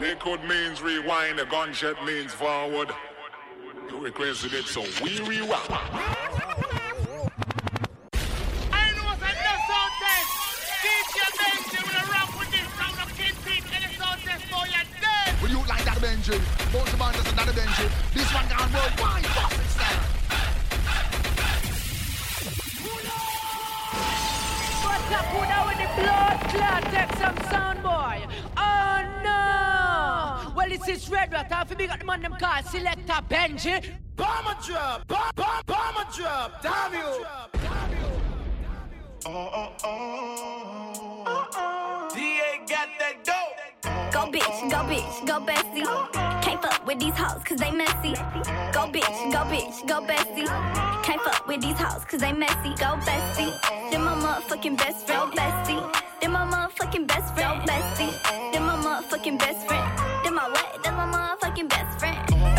Liquid means rewind, the gunshot means forward. You requested it, so we rewind. I know what's another sound test. DJ Benji will rock with this sound of Kingpin and the sound test for your dead. Will you like that Benji? Both the bandits and that Benji. This one gone worldwide. Boss it style. What's up, who now with the blood clot? Take some sound boy. Oh no! It's red rat. I feel big at the man them call Selector Benji. Bomber drop, bomb, bomb, bomber drop, damn you. DA got that dope. Go bitch, go bitch, go bestie. Uh-uh. Can't fuck with these hoes cause they messy. Go bitch, go bitch, go bestie. Can't fuck with these hoes cause they messy. Go bestie. Then my motherfucking best friend, bestie. Then my motherfucking best friend, bestie. Then my motherfucking best friend. Then my what? Then my motherfucking best friend.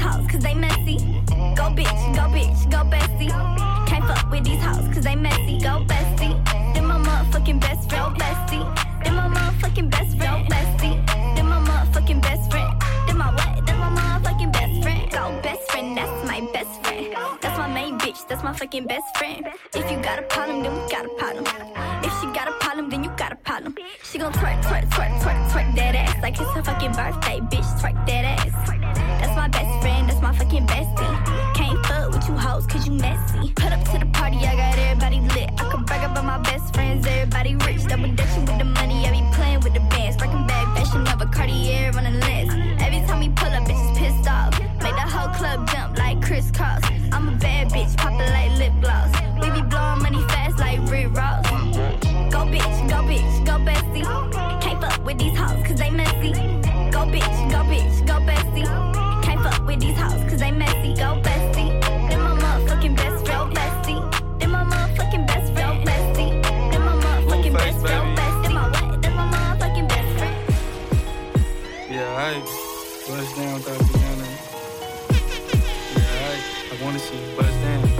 These hoes cause they messy. Go bitch, go bitch, go bestie. Can't fuck with these hoes cause they messy. Go bestie. Then my motherfucking best friend, bestie. Then my motherfucking best friend, bestie. Then my motherfucking best friend. That's my fucking best friend. If you got a problem, then we got a problem. If she got a problem, then you got a problem. She gon' twerk, twerk, twerk, twerk, twerk that ass like it's her fucking birthday, bitch. Twerk that ass. That's my best friend, that's my fucking bestie. Can't fuck with you hoes cause you messy. Put up to the party, I got everybody lit. I can brag about my best friends, everybody rich. Double dutching with the money, I be playing with the bands. Breaking bag, fashion of a Cartier on the list. Every time we pull up, poppin' like lip gloss. We be blowing money fast like Rick Ross. Go bitch, go bitch, go bestie. Can't fuck with these hoes cause they messy. Go bitch, go bitch, go bestie. Can't fuck with these hoes cause they messy. Go bestie. Then my motherfucking best friend, bestie. Then my motherfucking best friend, bestie. Then my motherfucking best friend, bestie. Then my what? Then my motherfucking best friend. Yeah, I bust down Thotiana. Yeah, I, I wanna see you bust down.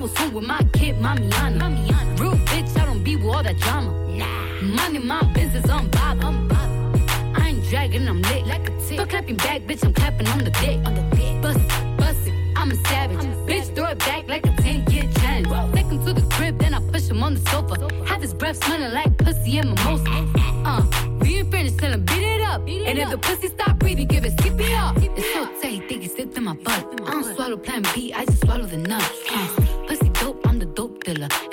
was home with my kid, Mamiana. Mamiana. Real bitch, I don't be with all that drama. Nah. Money, my business, I'm. I'm bob. I ain't dragging, I'm lit like a tick. But clapping back, bitch, I'm clapping on the dick. On the dick. Bust it, bust it, I'm a savage. bitch, throw it back like a 10 year challenge. Take him to the crib, then I push him on the sofa. Have his breath smelling like pussy and mimosa. Uh, we ain't finished, tell him beat it up. and if the pussy stop breathing, give it skip it up. It's so tight, think it's slipped in my butt. I don't swallow plan B, I just swallow the nut. Uh,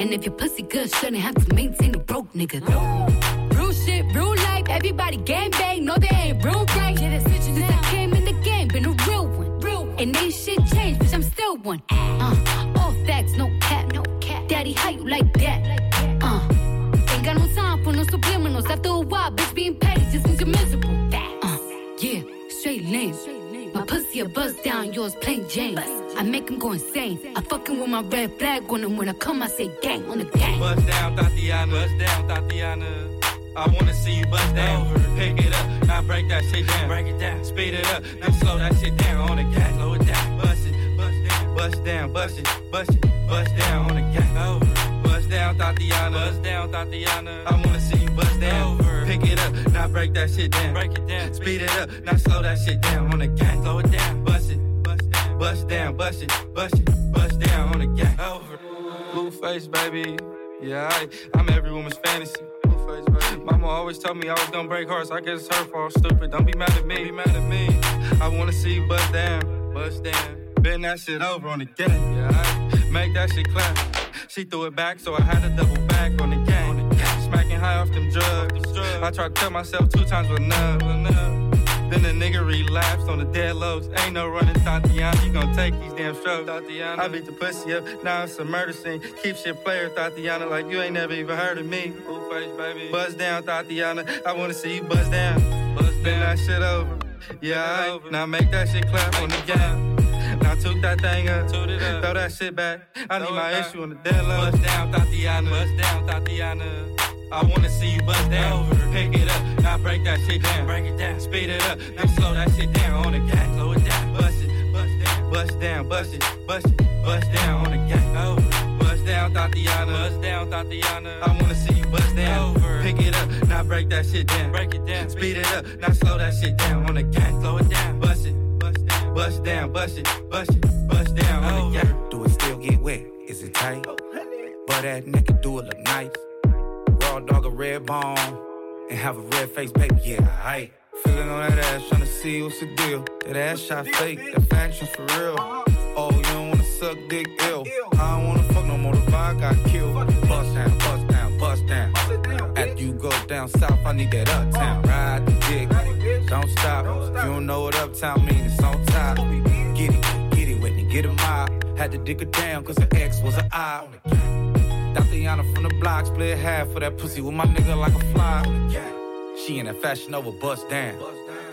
And if your pussy good, shouldn't have to maintain a broke nigga. Real shit, real life, everybody gang bang, no they ain't real right. Yeah, Since I came in the game, been a real one. Real And ain't shit changed, bitch, I'm still one. Uh, all facts, no cap, no cap. Daddy, how you like that? Uh, ain't got no time for no subliminals. After a while, bitch, being petty just means you're miserable. Uh, yeah, straight lane. My pussy a buzz down, yours plain Jane. I make him go insane. I fucking with my red flag on him. When I come, I say gang on the gang. Bust down, Thotiana. Bust down, Thotiana. I wanna see you bust down. Pick it up, now break that shit down. Break it down, speed it up, now slow that shit down on the gas. Slow it down, bust it, bust down, bust down, bust it, bust it, bust down on the gas. Bust down, Thotiana. Bust down, Thotiana. I wanna see you bust down. Pick it up, now break that shit down. Break it down, speed it up, now slow that shit down on the gas. Slow it down, bust it, bust down, bust down, bust it, bust it, bust down on the gas. Blueface, baby. Yeah, I, I'm every woman's fantasy. Mama always told me I was gonna break hearts. I guess it's her fault. Stupid. Don't be mad at me. Be mad at me. I wanna see you bust down, bust down. Bend that shit over on the. Yeah, I make that shit clap. She threw it back, so I had to double back on the gang. Smacking high off them drugs. I tried to tell myself two times with enough. Then the nigga relapsed on the dead lows. Ain't no running, Thotiana. You gon' take these damn strokes, Thotiana. I beat the pussy up, now it's a murder scene. Keep shit player, Thotiana, like you ain't never even heard of me. Full face, baby. Buzz down, Thotiana. I wanna see you buzz down. Buzz down. that shit over. Yeah, over. now make that shit clap on the gang. Now toot that thing up, toot it up. throw that shit back. I need my issue on the dead low. Buzz down, Thotiana. Buzz down, Thotiana. I wanna see you bust down. Over. Pick it up, now break that shit down. Break it down, speed it up, now slow that shit down on the gas. Slow it down, bust it, bust down, bust down, bust it, bust it, bust down on the gas. Over. Bust down, Thotiana. Bust down, Thotiana. I wanna see you bust down. Over. Pick it up, now break that shit down. Break it down, speed it up, now slow that shit down on the gas. Slow it down, bust down, bust it, bust it, bust down the gas. Oh. Do it still get wet? Is it tight? Oh, but that nigga do it look nice raw dog a red bone and have a red face, baby. Yeah, I feeling on that ass, trying to see what's the deal. That ass shot fake, that fashion for real. Uh-huh. Oh, you don't wanna suck dick ill. I don't wanna fuck no more, the vibe got killed. Bust down, bust down, bust down. After you go down south, I need that uptown. Ride the dick, don't stop. You don't know what uptown means, it's on top. Get it, get it, Whitney, get a mob. Had to dig her down, cause her ex was an eye. Thotiana from the block, split half for that pussy with my nigga like a fly. She in that fashion over bust down.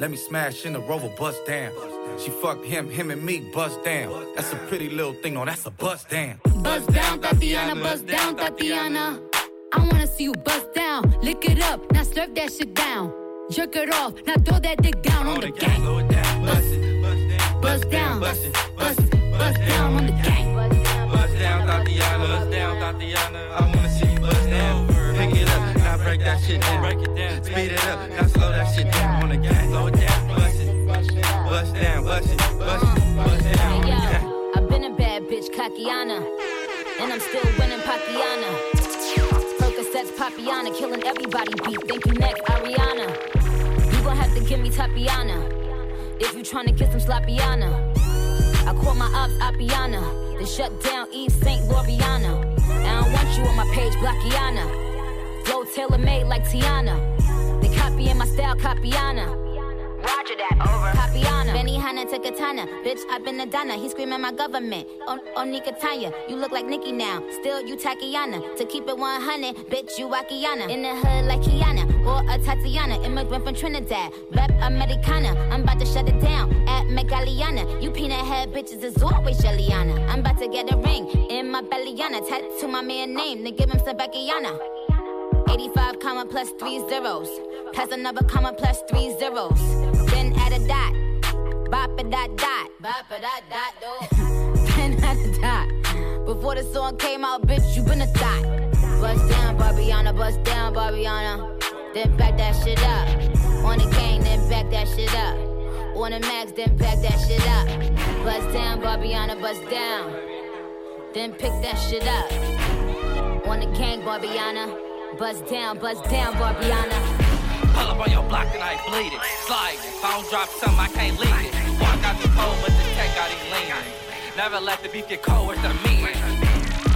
Let me smash in the rover, bust down. She fucked him, him and me, bust down. That's a pretty little thing, no, that's a bust down. Bust down, Thotiana, bust down, Thotiana. I wanna see you bust down. Lick it up, now slurp that shit down. Jerk it off, now throw that dick down on the gang. Bust it, bust down, bust it, bust it, bust down on the gang down, Thotiana. Bust down, Thotiana. I wanna see you bust down. Pick it up, now break that shit down. Break it down. Speed it up, now slow that shit down. On the gas, slow it down. Bust it, bust down, bust it, bust it, bust down. I've been a bad bitch, Kakiana. And I'm still winning Pakiana. Percocets, Papiana, killing everybody beat. Thank you, next, Ariana. You gon' have to give me Tapiana. If you tryna get some Slappiana. I call my ops Appiana. Then shut down East St. Loriana. I don't want you on my page, Blackiana. Flow tailor made like Tiana. They copying my style, Capiana. Roger that, over. Capiana. Benny Hanna to Katana. Bitch, I've been a Donna. He screaming my government. On, on Nikatanya. You look like Nikki now. Still, you Takiana. To keep it 100, bitch, you Wakiana. In the hood like Kiana. Or a Tatiana. Immigrant from Trinidad. Rep Americana. I'm about to shut it down. At Megaliana. You peanut head bitches is always Jelliana. I'm about to get a ring in my bellyana. Tattoo my man name. Then give him some Beckyana. 85 comma plus three zeros. Pass another comma plus three zeros. Then add a dot. Bop a dot dot. Bop a dot dot do. then add a dot. Before the song came out, bitch, you been a thought. Bust down, Barbiana, bust down, Barbiana. Then back that shit up. On the gang, then back that shit up. On the max, then back that shit up. Bust down, Barbiana, bust down. Then pick that shit up. On the gang, Barbiana. Buzz down, buzz down, Barbiana. Pull up on your block and I bleed it. Slide. If I don't drop something, I can't leave it. Walk out the cold, but the tech got him leaning. Never let the beef get cold with the meat.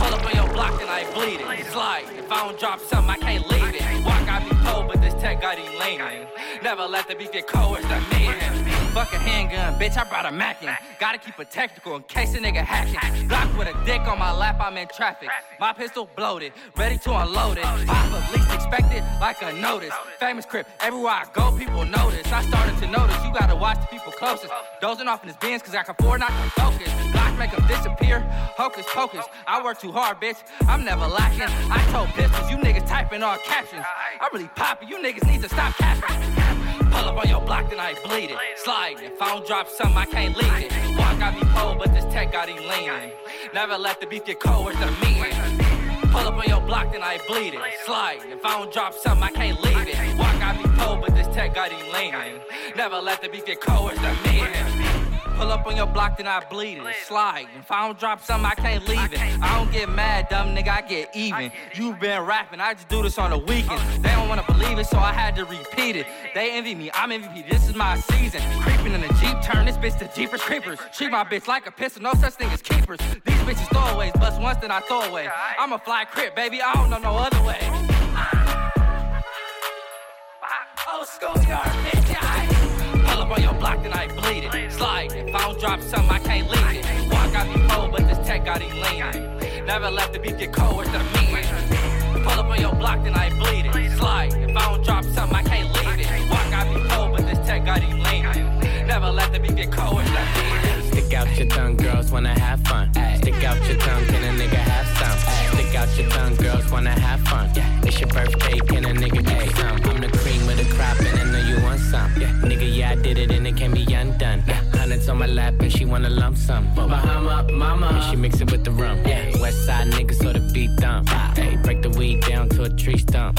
Pull up on your block and I bleed it. Slide. If I don't drop something, I can't leave it. Walk out the cold, but this tech got him leaning. Never let the beef get cold with the meat. Fuck a handgun, bitch, I brought a Mackin. Gotta keep it technical in case a nigga hacking. Block with a dick on my lap, I'm in traffic. My pistol bloated, ready to unload it. Pop up, least expected, like a notice. Famous crip, everywhere I go, people notice. I started to notice, you gotta watch the people closest. Dozing off in his bins, cause I can afford not to focus. Block make them disappear, hocus pocus. I work too hard, bitch, I'm never lacking. I told pistols, you niggas typing all captions. I really poppin', you niggas need to stop capping. Pull up on your block, then I bleed it. Slide. If I don't drop something, I can't leave it. Walk got me cold, but this tech got him leaning. Never let the beef get cold with the meat. Pull up on your block, then I bleed it. Slide. If I don't drop something, I can't leave it. Walk got me cold, but this tech got him leaning. Never let the beef get cold with the meat. Pull up on your block, then I bleed it. Slide. If I don't drop something, I can't leave it. I don't get mad, dumb nigga, I get even. You been rapping, I just do this on the weekend. They don't wanna believe it, so I had to repeat it. They envy me, I'm MVP, this is my season. Creeping in the Jeep, turn this bitch to Jeepers Creepers. Treat my bitch like a pistol, no such thing as keepers. These bitches throwaways, bust once, then I throw away. I'm a fly crip, baby, I don't know no other way. Old schoolyard bitch, I up on your block, then I bleed it. Slide, if I don't drop something, I can't leave it. Walk got me cold, but this tech got him leaning. Never let the beat get cold, where's the meaning? Pull up on your block, then I bleed it. Slide, if I don't drop something, I can't leave it. Walk got me cold, but this tech got him leaning. Never let the beat get cold, where's the meaning? Stick out your tongue, girls wanna have fun. Stick out your tongue, can a nigga have some? Stick out your tongue, girls wanna have fun. It's your birthday, can a nigga you some? I'm the cream know you want some. Nigga, yeah, I did it, and it can be undone. Hundreds on my lap, and she wanna lump sum. Bahama, mama, and she mix it with the rum. Yeah. West side nigga, so the beat dump. Hey, break the weed down to a tree stump.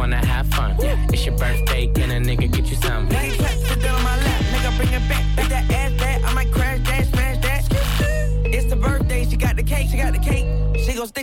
wanna have fun. It's your birthday,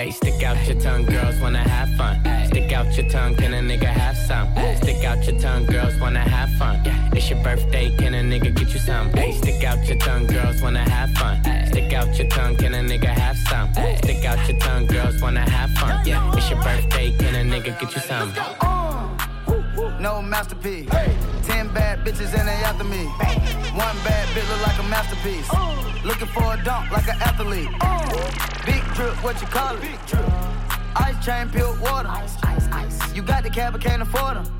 Hey, stick out your tongue, girls wanna have fun. Stick out your tongue, can a nigga have some? Stick out your tongue, girls wanna have fun. It's your birthday, can a nigga get you some? Hey, stick out your tongue, girls wanna have fun. Stick out your tongue, can a nigga have some? Stick out your tongue, girls wanna have fun. Yeah, it's your birthday, can a nigga get you some? No masterpiece. Ten bad bitches and they after me. One bad bitch look like a masterpiece. Looking for a dunk like an athlete. Big drip, what you call it? Ice chain, pure water. You got the cab, but can't afford them.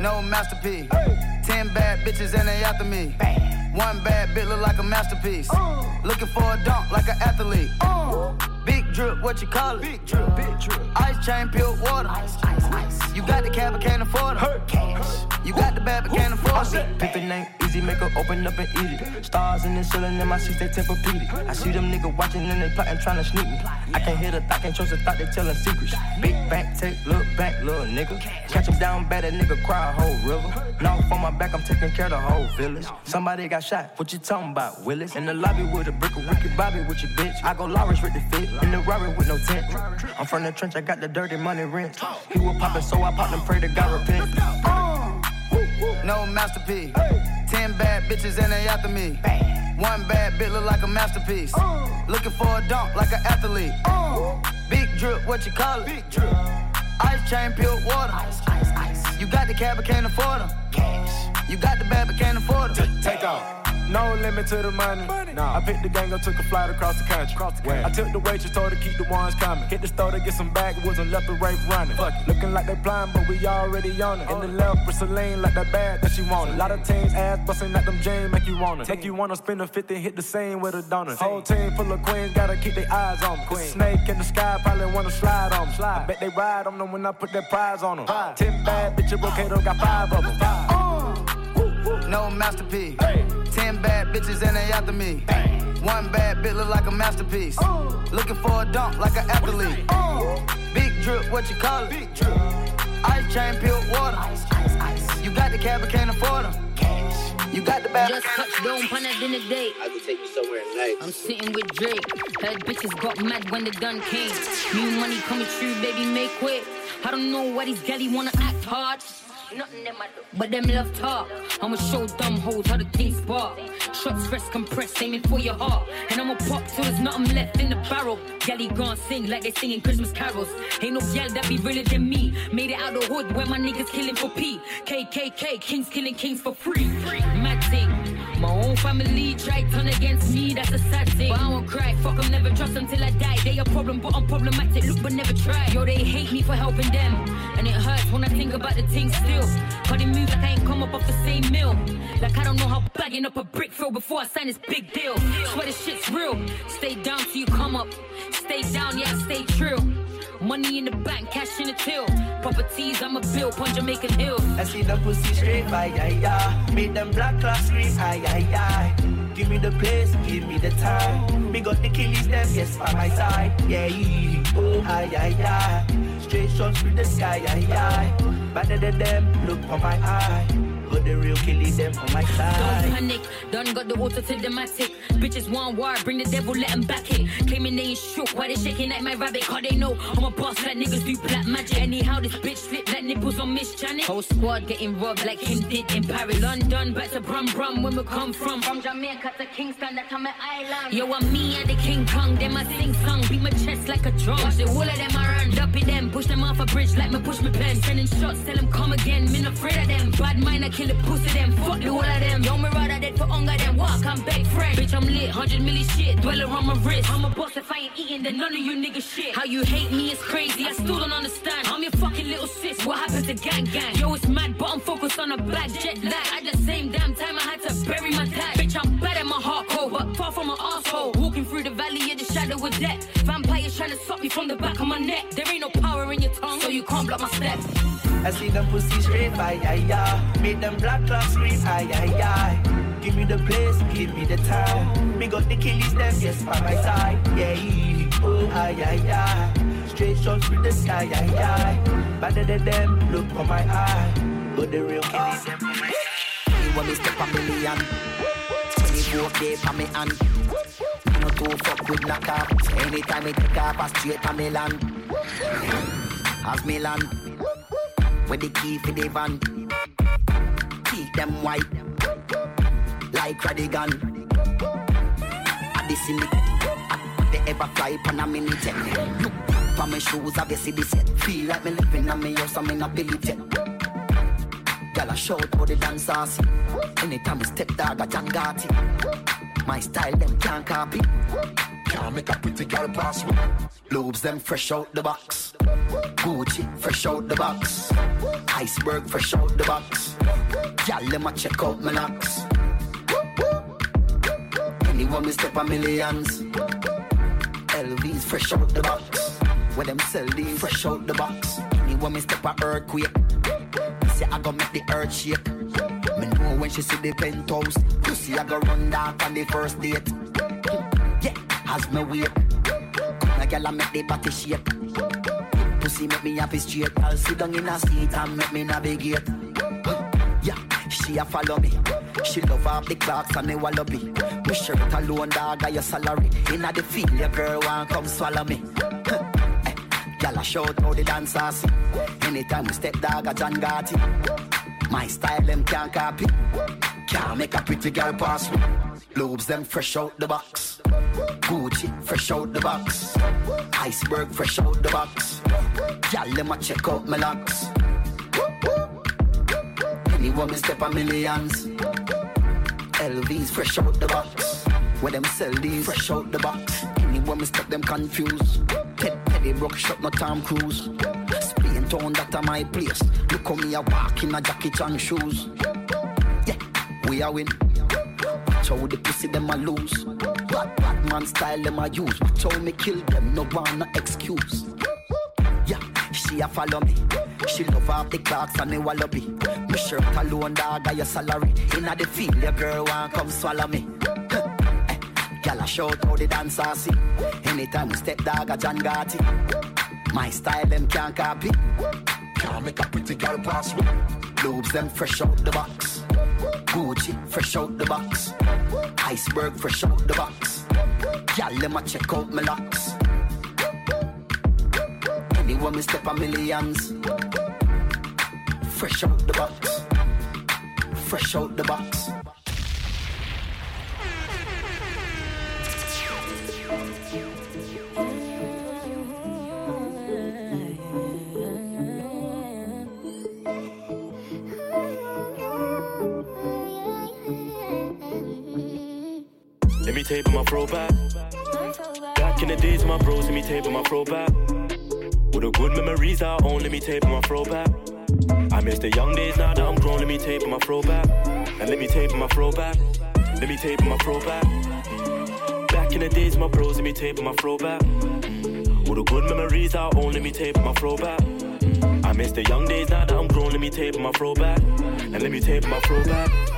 No masterpiece. Ten bad bitches and they after me. One bad bitch look like a masterpiece. Uh. Looking for a dunk like an athlete. Uh. Big drip, what you call it? Big drip, big drip. Ice chain, pure water. Ice, ice, ice. You got the cab, but can't afford it. Cash. You got the bad, but can't afford it. The name, easy, make her open up and eat it. Stars in the ceiling in my seats, they Tempur-Pedic. I see them niggas watching and they plotting, trying to sneak me. I can't hear the thought, can't trust the thought, they telling secrets. Big back, take, look back, little nigga. Catch him down bad, that nigga cry a whole river. Now on my back, I'm taking care of the whole village. Somebody got shot, what you talking about, Willis? In the lobby with a brick of wicked Bobby with your bitch. I go Lawrence with the fit, in the Rari with no tent. I'm from the trench, I got the dirty money rent. He was popping, so I popped and pray to God repent. No masterpiece. Ten bad bitches and they after me. One bad bitch look like a masterpiece. Uh. Looking for a dunk like an athlete. Uh. Big drip, what you call it? Big drip. Ice chain, pure water. Ice, ice, ice. You got the cab, but can't afford them. Cash. You got the bad, but can't afford them. Take off. No limit to the money. Nah. I picked the gang up, took a flight across the country. Across the I took the waitress, told her keep the ones coming. Hit the store to get some backwoods and left the rape running. Fuck it. Looking like they blind, but we already on it. In the left with Celine, like that bag that she wanted. A lot of teams ass busting at them jeans, make you wanna. Make you wanna spin a 50, hit the same with a donut. Whole team full of queens, gotta keep their eyes on me. Queen. Snake in the sky, probably wanna slide on me. Slide. I bet they ride on them when I put that prize on them. Five. Ten bad bitches, Brocato got five of them. Five. No masterpiece. Ten bad bitches and they after me. One bad bitch look like a masterpiece. Looking for a dunk like an athlete. Big drip, what you call it? Big drip. Ice chain, pure water. Ice, ice, ice. You got the cab, but can't afford them. Cash. You got the bag. Just touched down on a dinner date. I can take you somewhere nice. I'm sitting with Drake. Heard bitches got mad when the gun came. New money coming through, baby, make way. I don't know why these galley wanna act hard. Nothing them I do. But them love talk. I'ma show dumb hoes how the things spark. Shots fresh compressed, aiming for your heart. And I'ma pop till there's nothing left in the barrel. Galley gone sing like they singing Christmas carols. Ain't no gal that be realer than me. Made it out the hood where my niggas killing for P. KKK, kings killing kings for free. Mad thing. My own family tried turn against me, that's a sad thing. But I won't cry, fuck them, never trust them till I die. They a problem, but I'm problematic, look but never try. Yo, they hate me for helping them. And it hurts when I think about the thing still. But they move like I ain't come up off the same mill. Like I don't know how bagging up a brick feel before I sign this big deal. Swear this shit's real. Stay down till you come up. Stay down, yeah, stay true. Money in the bank, cash in the till. Properties, I'm a bill, on Jamaican Hill. I see the pussy straight, aye, aye, aye. Make them black clocks scream, aye, aye, aye. Give me the place, give me the time. Me got the killies, them, yes, by my side. Yeah, oh, aye, aye, aye. Straight shots through the sky, aye, aye. Better than them, look for my eye. The real killies, them on my Don't panic, done got the auto to the matic. Bitches want war, bring the devil, let 'em back it. Claiming they ain't shook, why they shaking like my rabbit? Cause they know I'm a boss, like niggas do black magic. Anyhow, this bitch slip like nipples on Miss Janet. Whole squad getting robbed like him did in Paris. London, back to Brum Brum, when we come from. From Jamaica to Kingston, that's on my island. Yo, I'm me and the King Kong, them I sing song, beat my chest like a drum. Watch the whole of them I run, dumpy them, push them off a bridge like me push me pen. Sending shots, tell them come again, me not afraid of them. Bad mind, I kill the pussy them, fuck the whole of them. Yo, me rather dead for hunger than walk, I'm beg friend. Bitch, I'm lit, 100 milli shit, dweller on my wrist. I'm a boss if I ain't eating, then none of you niggas shit. How you hate me is crazy, I still don't understand. I'm your fucking little sis, what happened to gang gang? Yo, it's mad, but I'm focused on a black jet lag. At the same damn time, I had to bury my dad. Bitch, I'm bad at my heart cold, but far from an asshole. Walking through the valley of the shadow of death. Vampires trying to stop me from the back of my neck. There ain't no power in your tongue, so you can't block my steps. I see them pussy straight, aye, aye, aye. Make them black clocks scream, aye, aye, aye. Give me the place, give me the time. Me got the killies, them, yes, by my side. Yeah, oh, aye, aye, aye. Straight shots with the sky, aye, aye. Better than them, look for my eye. Got the real killies, them, for my Me want me step a million. 24 day for me hand. No too fuck with knock off. Anytime me take off, I straight a Milan. As Milan. With the key for the van. Keep them white. Like Radigan. I this in the they ever fly pan a mini jet. Look for my shoes, obviously the set. Feel like me living on me house, I'm in a Billy jet. Girl, I shout for the dance. Anytime we step dog, I John Gotti. My style, them can't copy. Can't make a pretty girl pass me. Lobes, them fresh out the box. Gucci, fresh out the box. Iceberg, fresh out the box. Girl, let me check out my locks. Anyone me step a millions. LVs, fresh out the box. Where them sell these, fresh out the box. Anyone me step a earthquake. Say I go make the earth shake. Me know when she see the penthouse. Pussy I go run down on the first date. Yeah, as me wait. A girl I make the body shake. Pussy make me happy straight. I'll sit down in a seat and make me navigate. Yeah, she a follow me. She love up the clocks and the wallaby. Me shirt alone, dog, got your salary. Inna the field, your girl want come swallow me. Girl, I shout how the dancers. Anytime we step dog, a John Gotti. My style, them can't copy. Can't make a pretty girl pass me. Lobes, them fresh out the box. Gucci, fresh out the box. Iceberg, fresh out the box. Girl, let me check out my locks. Anyone me step a millions. LVs, fresh out the box. Where them sell these, fresh out the box. Anyone me step them confused. Petty, rock shop, no Tom Cruise. Spain town, that a my place. Look how me a walk in a jacket and shoes. Yeah, we a win. Watch how the pussy them a lose. Bad, bad man style them a use. Watch how me kill them, no one no excuse. Yeah, she a follow me. She love off the clocks and the wallaby. Me shirt alone, dog, got your salary. Inna the field, your girl want come swallow me. Girl, I shout how the dancer see. Anytime we step dog, a John Gotti. My style, them can't copy. Can't make a pretty girl pass me. Lubes them fresh out the box. Gucci fresh out the box. Iceberg fresh out the box. Y'all let me check out my locks. Anyone me step a millions. Fresh out the box. Fresh out the box. Tape my throwback. Back Back in the days, my bros, let me on my throwback. With the good memories I own, let me tape my throwback. I miss the young days now that I'm grown, let me tape my throwback. And let me tape my throwback. Let me tape my throwback. Back Back in the days, my bros, let me on my throwback. With the good memories I own, let me tape my throwback. I miss the young days now that I'm grown, let me on my throwback. And let me tape my throwback. Back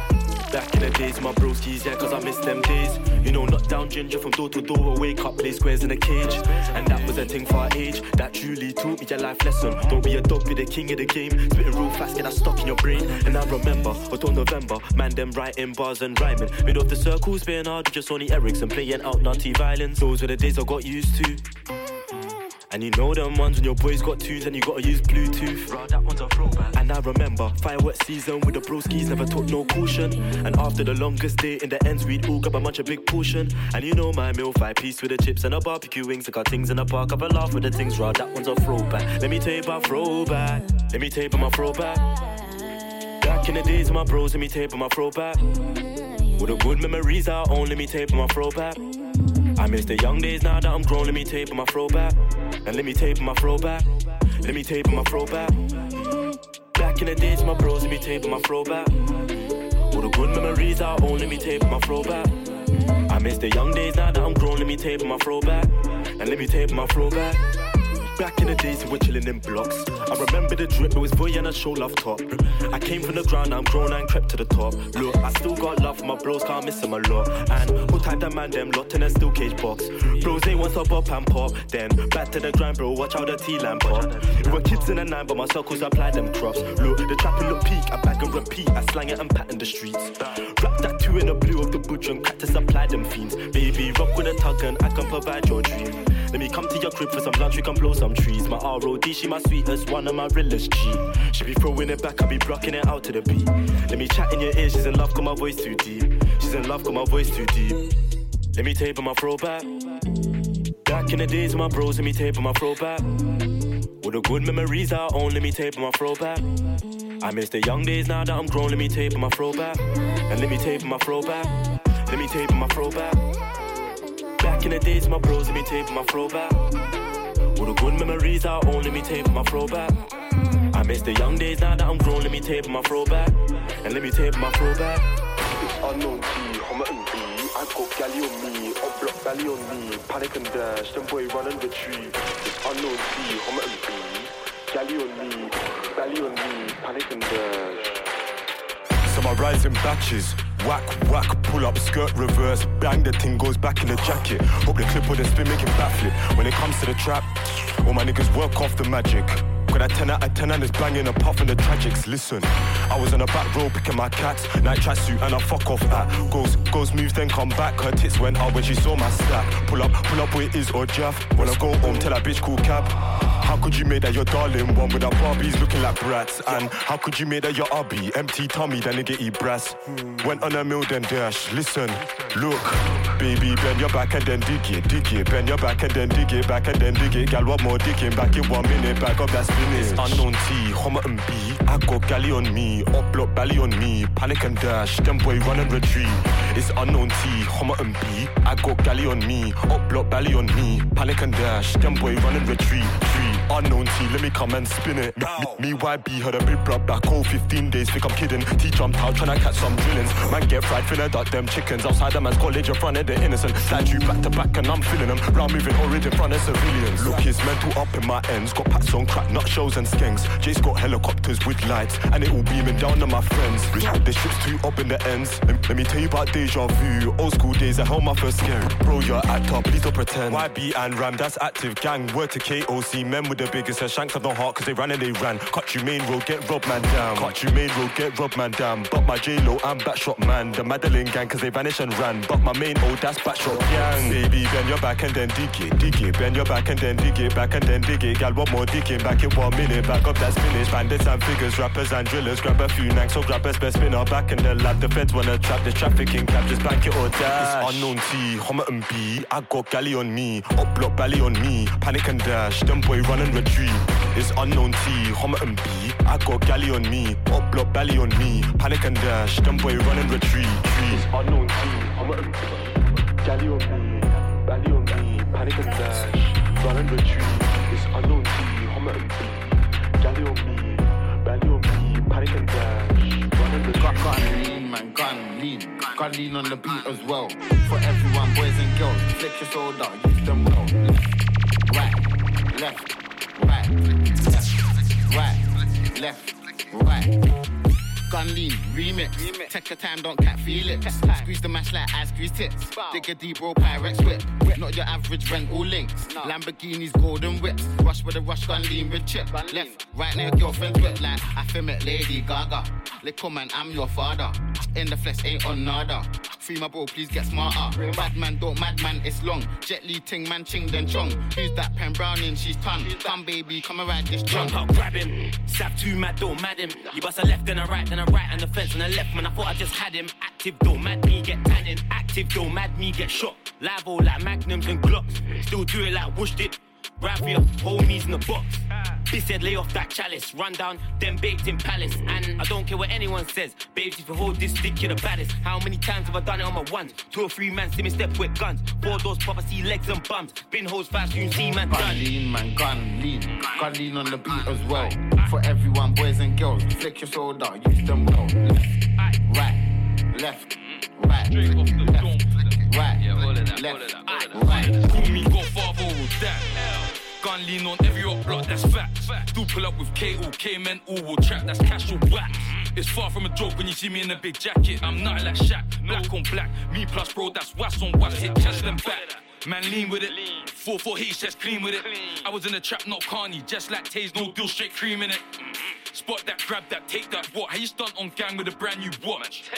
in the days, my broskies, yeah, cause I miss them days. You know, knock down ginger from door to door, I wake up, play squares in a cage. And that was a thing for our age, that truly taught me a life lesson. Don't be a dog, be the king of the game. Spitting real fast, get that stuck in your brain. And I remember, until November, man, them writing bars and rhyming. Mid of the circles, being hard just Sony Ericsson, playing out naughty violence. Those were the days I got used to. And you know them ones when your boys got tunes and you gotta use Bluetooth. Bro, that one's a throwback. And I remember fireworks season with the broskies, never took no caution. And after the longest day in the ends, we'd all grab a munch a big portion. And you know my meal, five piece with the chips and a barbecue wings. I got things in the park, have a laugh with the things. Raw, that one's a throwback. Let me tell you about throwback. Let me tell you about my throwback. Back in the days, my bros, let me tell you about my throwback. With the good memories I own, let me tape on my throwback. I miss the young days now that I'm grown, let me tape on my throwback. And let me tape on my throwback. Let me tape my throwback. Back in the days, my bros, let me tape on my throwback. All the good memories I own, let me tape on my throwback. I miss the young days now that I'm grown, let me tape on my throwback. And let me tape my throwback. Back in the days we were chilling in blocks. I remember the drip, it was boy and a show love top. I came from the ground, I'm grown and crept to the top. Look, I still got love for my bros, can't miss them a lot. And who type that man them locked in a steel cage box. Bros ain't want to up and pop. Then back to the grind, bro, watch out the T lamp pop. We were kids in the nine, but my circles applied them crops. Look, the trapping look peak, I bag and repeat, I slang it and pattern the streets. Wrap that two in the blue of the butcher and to supply them fiends. Baby, rock with a tug and I can provide your dream. Let me come to your crib for some lunch, we can blow some trees. My ROD, she my sweetest, one of my realest G. She be throwing it back, I be blocking it out to the beat. Let me chat in your ear, she's in love, cause my voice too deep. She's in love, cause my voice too deep. Let me tape on my throwback. Back in the days, my bros, let me tape on my throwback. With the good memories I own, let me tape on my throwback. I miss the young days now that I'm grown, let me tape on my throwback. And let me tape on my throwback. Let me tape on my throwback. Back in the days, my bros, let me tape on my throwback. All the good memories I own, let me tape on my throwback. I miss the young days now that I'm grown, let me tape on my throwback. And let me tape on my throwback. It's unknown T, Homerton B. I got galley on me, up block belly on me. Panic and dash, them boy run and retreat. It's unknown T, Homerton B. Galley on me, belly on me. Panic and dash. So my rise in batches. Whack, whack, pull up, skirt reverse, bang, the thing goes back in the jacket. Hope the clip or the spin make it backflip. When it comes to the trap, all my niggas work off the magic. Got a 10 out of 10 and it's banging apart from the tragics. Listen, I was on the back row picking my cats, night tracksuit and I fuck off at. Goes, goes, moves, then come back. Her tits went out when she saw my stack. Pull up, pull up where it is or Jeff. When I go home, tell that bitch cool cab. How could you make that your darling one without Barbies looking like brats? And how could you make that your hubby empty tummy, that nigga eat brass? Went on a mill then dash. Listen, look, baby, bend your back and then dig it, dig it. Bend your back and then dig it, back and then dig it. Gal, what more digging? Back in one minute, back up that spinach. Unknown T, Homerton B. I got galley on me, up block belly on me. Panic and dash, them boy run and retreat. It's unknown T, Homerton B. I got galley on me, up block belly on me. Panic and dash, them boy run and retreat. Unknown T, let me come and spin it. Me, me, YB heard a big blood back home 15 days, think I'm kidding. T jumped out trying to catch some drillings. Man get fried, finna duck them chickens. Outside the man's college in front of the innocent. Slide you back to back and I'm feeling them. Round moving orange in front of civilians. Look, his mental up in my ends. Got packs on crack, not shells and skanks. Jake's got helicopters with lights, and it all beaming down on my friends. The ship's too up in the ends. Let, let me tell you about deja vu. Old school days, I held my first scare. Bro, you're actor, please don't pretend. YB and Ram, that's active gang. Word to KOC, men with the biggest hair, shanks have no heart, cause they ran and they ran. Cut you main road, get robbed man down. Cut you main road, get robbed man down. But my J-Lo, I'm backshot man. The Madeline gang, cause they vanished and ran. But my main old, oh, that's backshot gang. Baby, bend your back and then dig it, dig it. Bend your back and then dig it, back and then dig it. Gal, one more digging, back in one minute. Back up that spinach. Bandits and figures, rappers and drillers. Grab a few nanks, so grab best best spinner. Back in the lab, the feds wanna trap the trafficking cab. Just bank it or dash. It's unknown T, Homerton B. I got galley on me, up block belly on me. Panic and dash, them boy run and retreat. It's unknown T, Homerton B. I got galley on me, up block belly on me. Panic and dash, them boy run and retreat. It's unknown T, Homerton B. Galley on me, belly on me. Panic and dash, run and retreat. It's unknown T, Homerton B. Galley on me, belly on me. Panic and dash, run and retreat. Gun, gun lean, man, gun lean. Gun lean on the beat as well. For everyone, boys and girls, flick your soda, use them well. Right, left, left, right. Gun lean, remix. Take your time, don't cat feel it. Squeeze the mash like I squeeze tits. Dig a deep roll Pyrex whip. Not your average rental links. Lamborghinis, golden whips. Rush with a rush gun lean with chip. Left, right now, girlfriend's wet like I film it, Lady Gaga. Little man, I'm your father. In the flesh, ain't on nada. Free my bro, please get smarter. Bad man, don't mad man, it's long. Jet Li ting man, ching then chong. Who's that pen browning? She's ton. Come baby, come and ride this up, grab him. Stab two mad, don't mad him. You bust a left and a right, then a right and a fence and the left. Man, I thought I just had him. Active, don't mad me, get tanning. Active, don't mad me, get shot. Live all like magnums and glocks. Still do it like Wush did. Right for your homies in the box. Bitch said lay off that chalice. Run down, then baked in palace. And I don't care what anyone says. Babes, if you hold this stick, you're the baddest. How many times have I done it on my ones? Two or three man see me step with guns. Four doors pop, I see legs and bums. Hoes fast, you see man Gun done. lean, man, gun lean. Gun lean on the beat as well. For everyone, boys and girls, flick your soda, use them well. Left, right, left, right, left, right, left, right. Call me Godfather or that. Gun lean on every up block, that's facts. Still pull up with KO, K-men, all will trap, that's cash or wax. It's far from a joke when you see me in a big jacket. I'm nothing like Shaq, black on black. Me plus bro, that's wax on wax, hit chest and back. Man lean with it, 4-4 H, just clean with it. I was in the trap, not Carney, just like Taze, no deal, straight cream in it. Spot that, grab that, take that, what? How you stunt on gang with a brand new watch?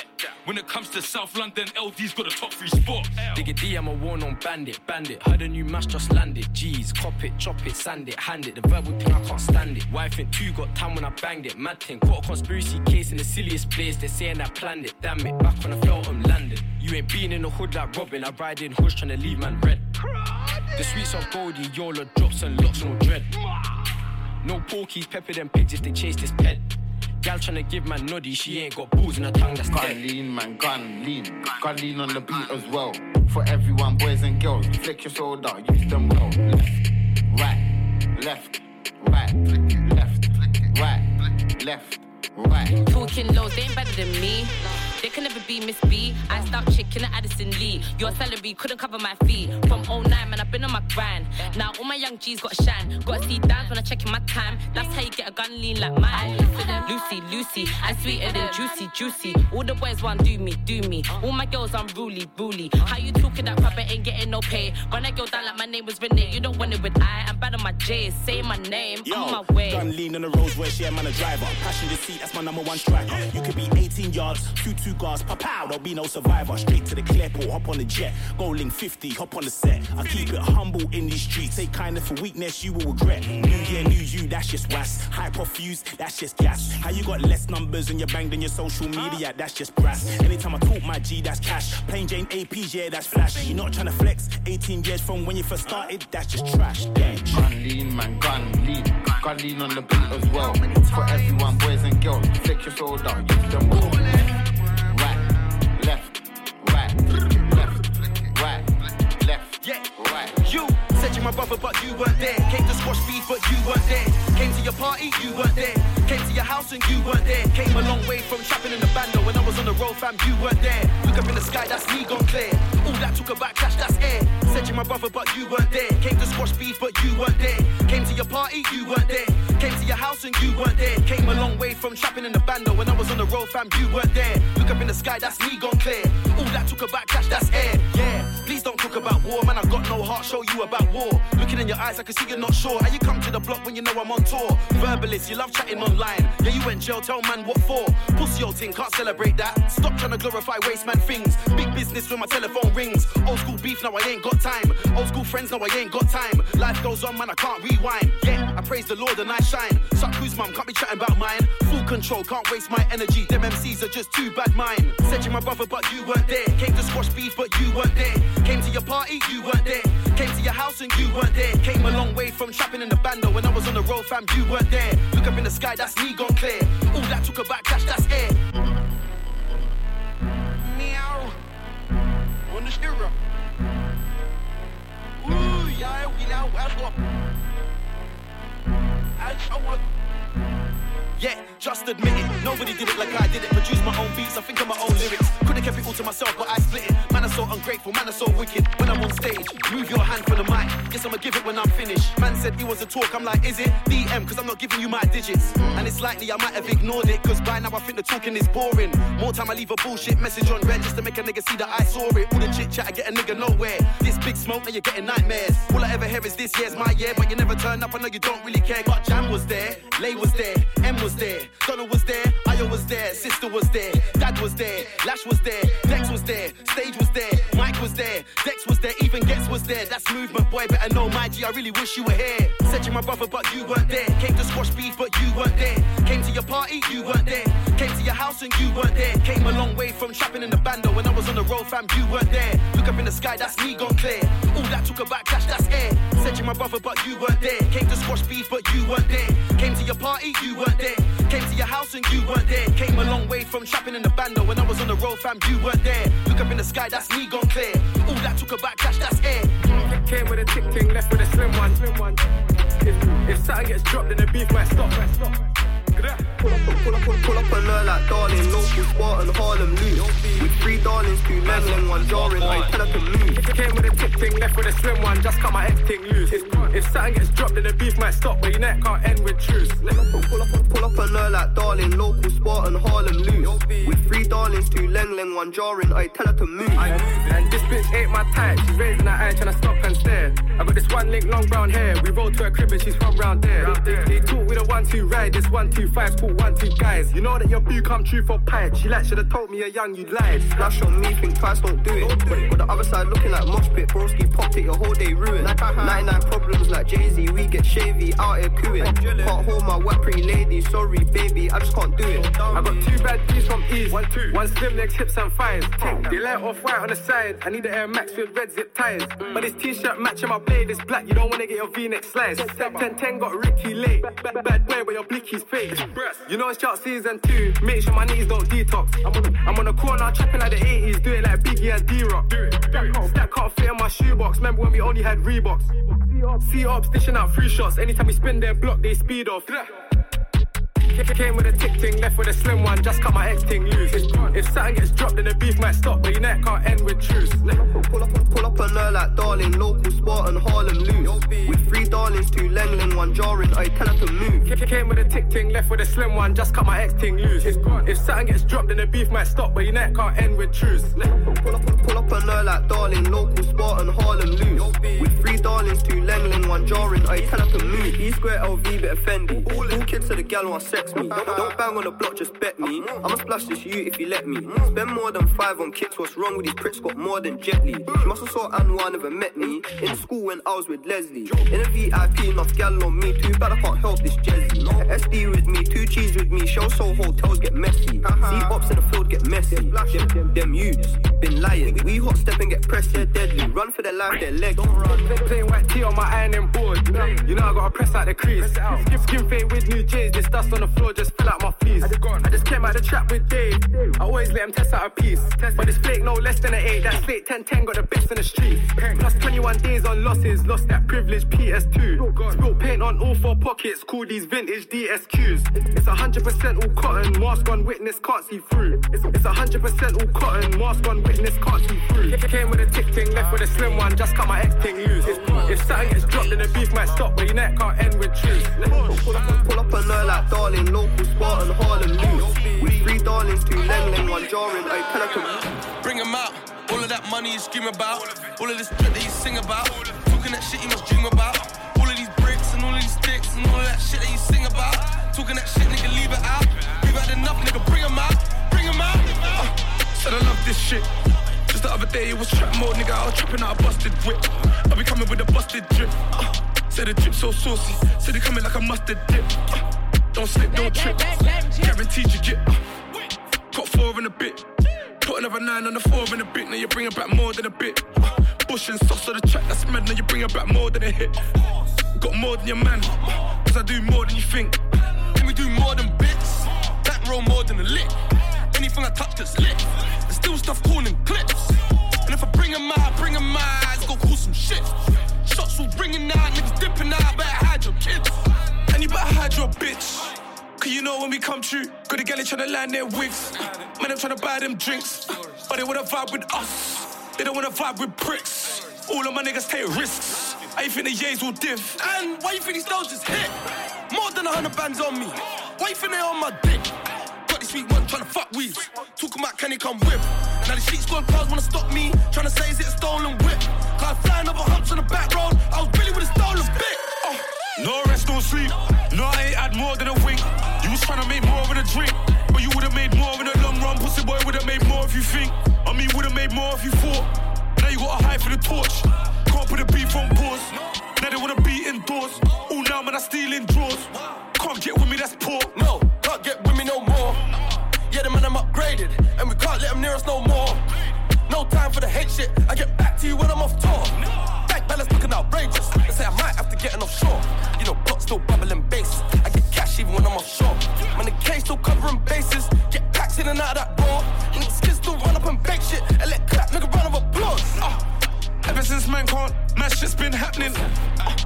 When it comes to South London, LD's got a top three spot. Digga D, I'm a worn on bandit, bandit. Heard a new mash just landed. G's, cop it, chop it, sand it, hand it. The verbal thing, I can't stand it. Wife in two got time when I banged it. Mad thing, caught a conspiracy case in the silliest place. They're saying I planned it. Damn it, back when I felt I'm landed. You ain't been in the hood like Robin. I ride in hoods trying to leave man red. The sweets of Goldie, Yola drops and locks no dread. No porkies, pepper them pigs if they chase this pet. Gal tryna give man noddy, she ain't got balls in her tongue, that's Gun dead. lean, man, gun lean. Gun lean on the beat as well. For everyone, boys and girls, flick your soda, use them well. Left, right, left, right, left, right, left, right. Talking lows, they ain't better than me. They can never be Miss B. I start chicken at Addison Lee. Your salary couldn't cover my fee. From 09, man, I've been on my grind. Now all my young G's got to shine. Got to see dance when I check in my time. That's how you get a gun lean like mine. Lucy, Lucy, I'm sweeter than juicy, juicy. All the boys want do me, do me. All my girls unruly, ruly. How you talking that crap? I ain't getting no pay. Run that girl down like my name was Renee. You don't want it with I. I'm bad on my J's. Say my name. Yo, on my way. gun lean on the roads where she a man a driver. Passenger seat, that's my number one striker. You could be 18 yards, two two guards, pop out, there'll be no survivor. Straight to the clearport, hop on the jet, go link 50, hop on the set. I keep it humble in these streets, take kindness for weakness, you will regret. New year, new you, that's just was. High profuse, that's just gas. How you got less numbers and you're banged in your social media, that's just brass. Anytime I talk my G, that's cash. Plain Jane APs, yeah, that's flash. You're not trying to flex, 18 years from when you first started, that's just trash. Damn. Gun lean, man, gun lean. Gun lean on the beat as well. For everyone, boys and girls, flick your soda, use them well. My brother, but you weren't there. Came to squash beef, but you weren't there. Came to your party, you weren't there. Came to your house and you weren't there. Came a long way from trapping in the bando. When I was on the road, fam, you weren't there. Look up in the sky, that's me gone clear. All that took a backlash, that's air. Said you're my brother, but you weren't there. Came to squash beef, but you weren't there. Came to your party, you weren't there. Came to your house and you weren't there. Came a long way from trapping in the bando. When I was on the road, fam, you weren't there. Look up in the sky, that's me gone clear. All that took about cash, that's air. Yeah, please don't talk about war, man. I got no heart, show you about war. Looking in your eyes, I can see you're not sure. How you come to the block when you know I'm on tour? Verbalist, you love chatting online. Yeah, you went jail, tell man what for. Pussy old thing, can't celebrate that. Stop trying to glorify waste man things. Big business when my telephone rings. Old school beef, now I ain't got time. Old school friends, now I ain't got time. Life goes on, man, I can't rewind. Yeah, I praise the Lord and I shine. Suck who's mum, can't be chatting about mine. Full control, can't waste my energy. Them MCs are just too bad mine. Said you my brother, but you weren't there. Came to squash beef, but you weren't there. Came to your party, you weren't there. Came to your house and you weren't there. Came a long way from trapping in the bando. When I was on the road, fam, you weren't there. Look up in the sky, that's me gone clear. All that took a backlash, that's air. Meow. On the stereo. Ooh, yeah, we now, that's what. Yeah, just admit it. Nobody did it like I did it. Produce my own beats, I think of my own lyrics. Could've kept it all to myself, but I split it. I'm so ungrateful, man, I'm so wicked. When I'm on stage, move your hand for the mic. Guess I'ma give it when I'm finished. Man said he was a talk, I'm like, is it? DM, cause I'm not giving you my digits. And it's likely I might have ignored it, cause by now I think the talking is boring. More time I leave a bullshit message on red just to make a nigga see that I saw it. All the chit chat, I get a nigga nowhere. This big smoke, now you're getting nightmares. All I ever hear is this year's my year, but you never turn up, I know you don't really care. But Jam was there, Lay was there, M was there, Donald was there, Ayo was there, sister was there, dad was there, Lash was there, Dex was there, stage was there, Mike was there, Dex was there, even Gets was there. That's movement, boy. Better know my G. I really wish you were here. Said you my brother, but you weren't there. Came to squash beef, but you weren't there. Came to your party, you weren't there. Came to your house and you weren't there. Came a long way from trapping in the bando. When I was on the road, fam, you weren't there. Look up in the sky, that's me gone clear. All that took a backlash, that's air. Said you my brother, but you weren't there. Came to squash beef, but you weren't there. Came to your party, you weren't there. Came to your house and you weren't there. Came a long way from trapping in the bando. When I was on the road, fam, you weren't there. Look up in the sky, that's me gone clear. All that took about cash, that's air. Came with a tick ting, left with a slim one. If, if something gets dropped, then the beef might stop. Pull up, pull up, pull up pull up on her like darling, local spot and Harlem loose. With three darlings, two men and one jarring, I tell her to move. Came with a tick ting, left with a slim one, just cut my ex ting loose. If, if something gets dropped, then the beef might stop, but your neck can't end with truce. Pull up, pull up on her like darling, local spot and Harlem loose. With three darlings, two leng leng, one jarring, I tell her to move. And this bitch ain't my type, she's raising her eye, trying to stop and stare. I got this one link, long brown hair, we roll to her crib and she's from round there. They talk with a one two ride, this one two five, talk one two guys. You know that your boo come true for pipe. She like should've told me a young you lied. Splash on me, think twice, don't do it. But the other side looking like mosh pit, broski popped it, your whole day ruined. 99 problems like Jay Z, we get shavy out here cooing. Can't hold my wet pretty lady, sorry baby, I just can't do it. I got two bad D's from East, one two, one slim legs, hips and thighs. They light off white on the side. I need the Air Max with red zip ties. Mm. But this t-shirt matching my blade is black. You don't wanna get your V-neck sliced. 10 10 got Ricky late. Bad, bad boy, but your blicky's fake. You know it's shot season two. Make sure my knees don't detox. I'm on, I'm on the corner chopping like the 80s, do it like Biggie and D-Rock. That can't fit in my shoebox. Remember when we only had Reeboks? See ops dishing out free shots. Anytime we spin their block, they speed off. Came with a tick ting, left with a slim one, just cut my ex ting loose. If something gets dropped, then the beef might stop, but your neck can't end with truce. Pull up, pull up on her like darling, local spot and Harlem loose. With three darlings, two leng leng, one jarring, I tell her to move. Came with a tick ting, left with a slim one, just cut my ex ting loose. If something gets dropped, then the beef might stop, but your neck can't end with truce. Pull up, pull up on her like darling, local spot and Harlem loose. With three darlings, two leng leng, one jarring, I tell her to move. E square LV, bit of Fendi. All kids to the gal want sex me. Don't, don't bang on the block, just bet me. I'ma splash this you if you let me. Spend more than five on kicks, what's wrong with these pricks? Got more than Jet Li. She must have saw Anwar, never met me. In school when I was with Leslie. In a VIP, enough gal on me. Too bad I can't help this Jezzy. SD with me, two cheese with me. Show so hotels get messy. See ops in the field get messy. Them, them, them youths been lying. We hot step and get pressed, they're deadly. Run for their life, their legs. Don't run. Plain white tee on my ironing board. You know I gotta press out the crease. Skin, skin fade with new J's. This dust on the floor just fill out my fleece. I just kept my about the trap with Dave. I always let him test out a piece. But it's flake no less than an 8. That flake 10 10 got the best in the street. Plus 21 days on losses, lost that privilege PS2. Spilt paint on all four pockets, call these vintage DSQs. It's 100% all cotton, mask on witness, can't see through. It's, it's 100% all cotton, mask on witness, can't see through. Came with a tick thing, left with a slim one, just cut my X thing loose. If, if something gets dropped, then the beef might stop, but your neck can't end with truth. Pull up, pull up a lure like darling, local spot and Harlem loose. With three darlings, two leng leng, one jarring, I. Bring him out. All of that money you scream about. All of this drip that you sing about. Talking that shit you must dream about. All of these bricks and all of these sticks and all of that shit that you sing about. Talking that shit, nigga, leave it out. We've had enough, nigga, bring him out. Bring him out. Uh, Said I love this shit. Just the other day it was trap mode, nigga. I was trapping out a busted whip. I be coming with a busted drip. Uh, said the drip so saucy. Said it coming like a mustard dip. Uh, don't slip, don't trip. Guaranteed you get. Uh, got four in a bit. Put another nine on the four in a bit. Now you're bringing back more than a bit. Uh, bush and sauce on the track, that's mad. Now you're bringing back more than a hit. Got more than your man. Cause I do more than you think. Can we do more than bits? Back roll more than a lick. Anything I touch is lit. There's still stuff calling clips. And if I bring 'em out, bring 'em out, it's gonna cause some shit. Shots will ringing out, niggas dipping out, better hide your kids. And you better hide your bitch. Cause you know when we come true, got the galley tryna land their wigs. Man, I'm tryna buy them drinks. But they wanna vibe with us. They don't wanna vibe with pricks. All of my niggas take risks. I think the yays will diff. And why you think these dogs just hit? More than a hundred bands on me. Why you think they on my dick? Got this sweet one tryna fuck weeds. Talking about can he come with? Now the street squad cars wanna stop me. Tryna say is it a stolen whip? Cause I flying over humps on the back road. I was really with a stolen bit. Oh. No rest, no sleep. No, I ain't had more than a wink. You was tryna make more than a drink. But you would've made more in the long run. Pussy boy would've made more if you think. I mean, would've made more if you thought. Now you gotta hide for the torch. Can't put a beef on pause. Now they wanna be indoors. All now, man, I stealing drawers. Can't get with me, that's poor. No, can't get with me no more. Yeah, the man I'm upgraded, and we can't let them near us no more. No time for the hate shit. I get back to you when I'm off tour. Balance looking outrageous. They say I might have to get an offshore. You know, pot still bubbling bass. I get cash even when I'm offshore. Man, the case still covering bases. Get packs in and out of that door. And these still run up and bake shit and let clap nigga round of applause. Uh, Ever since man can't, man shit's been happening. Uh,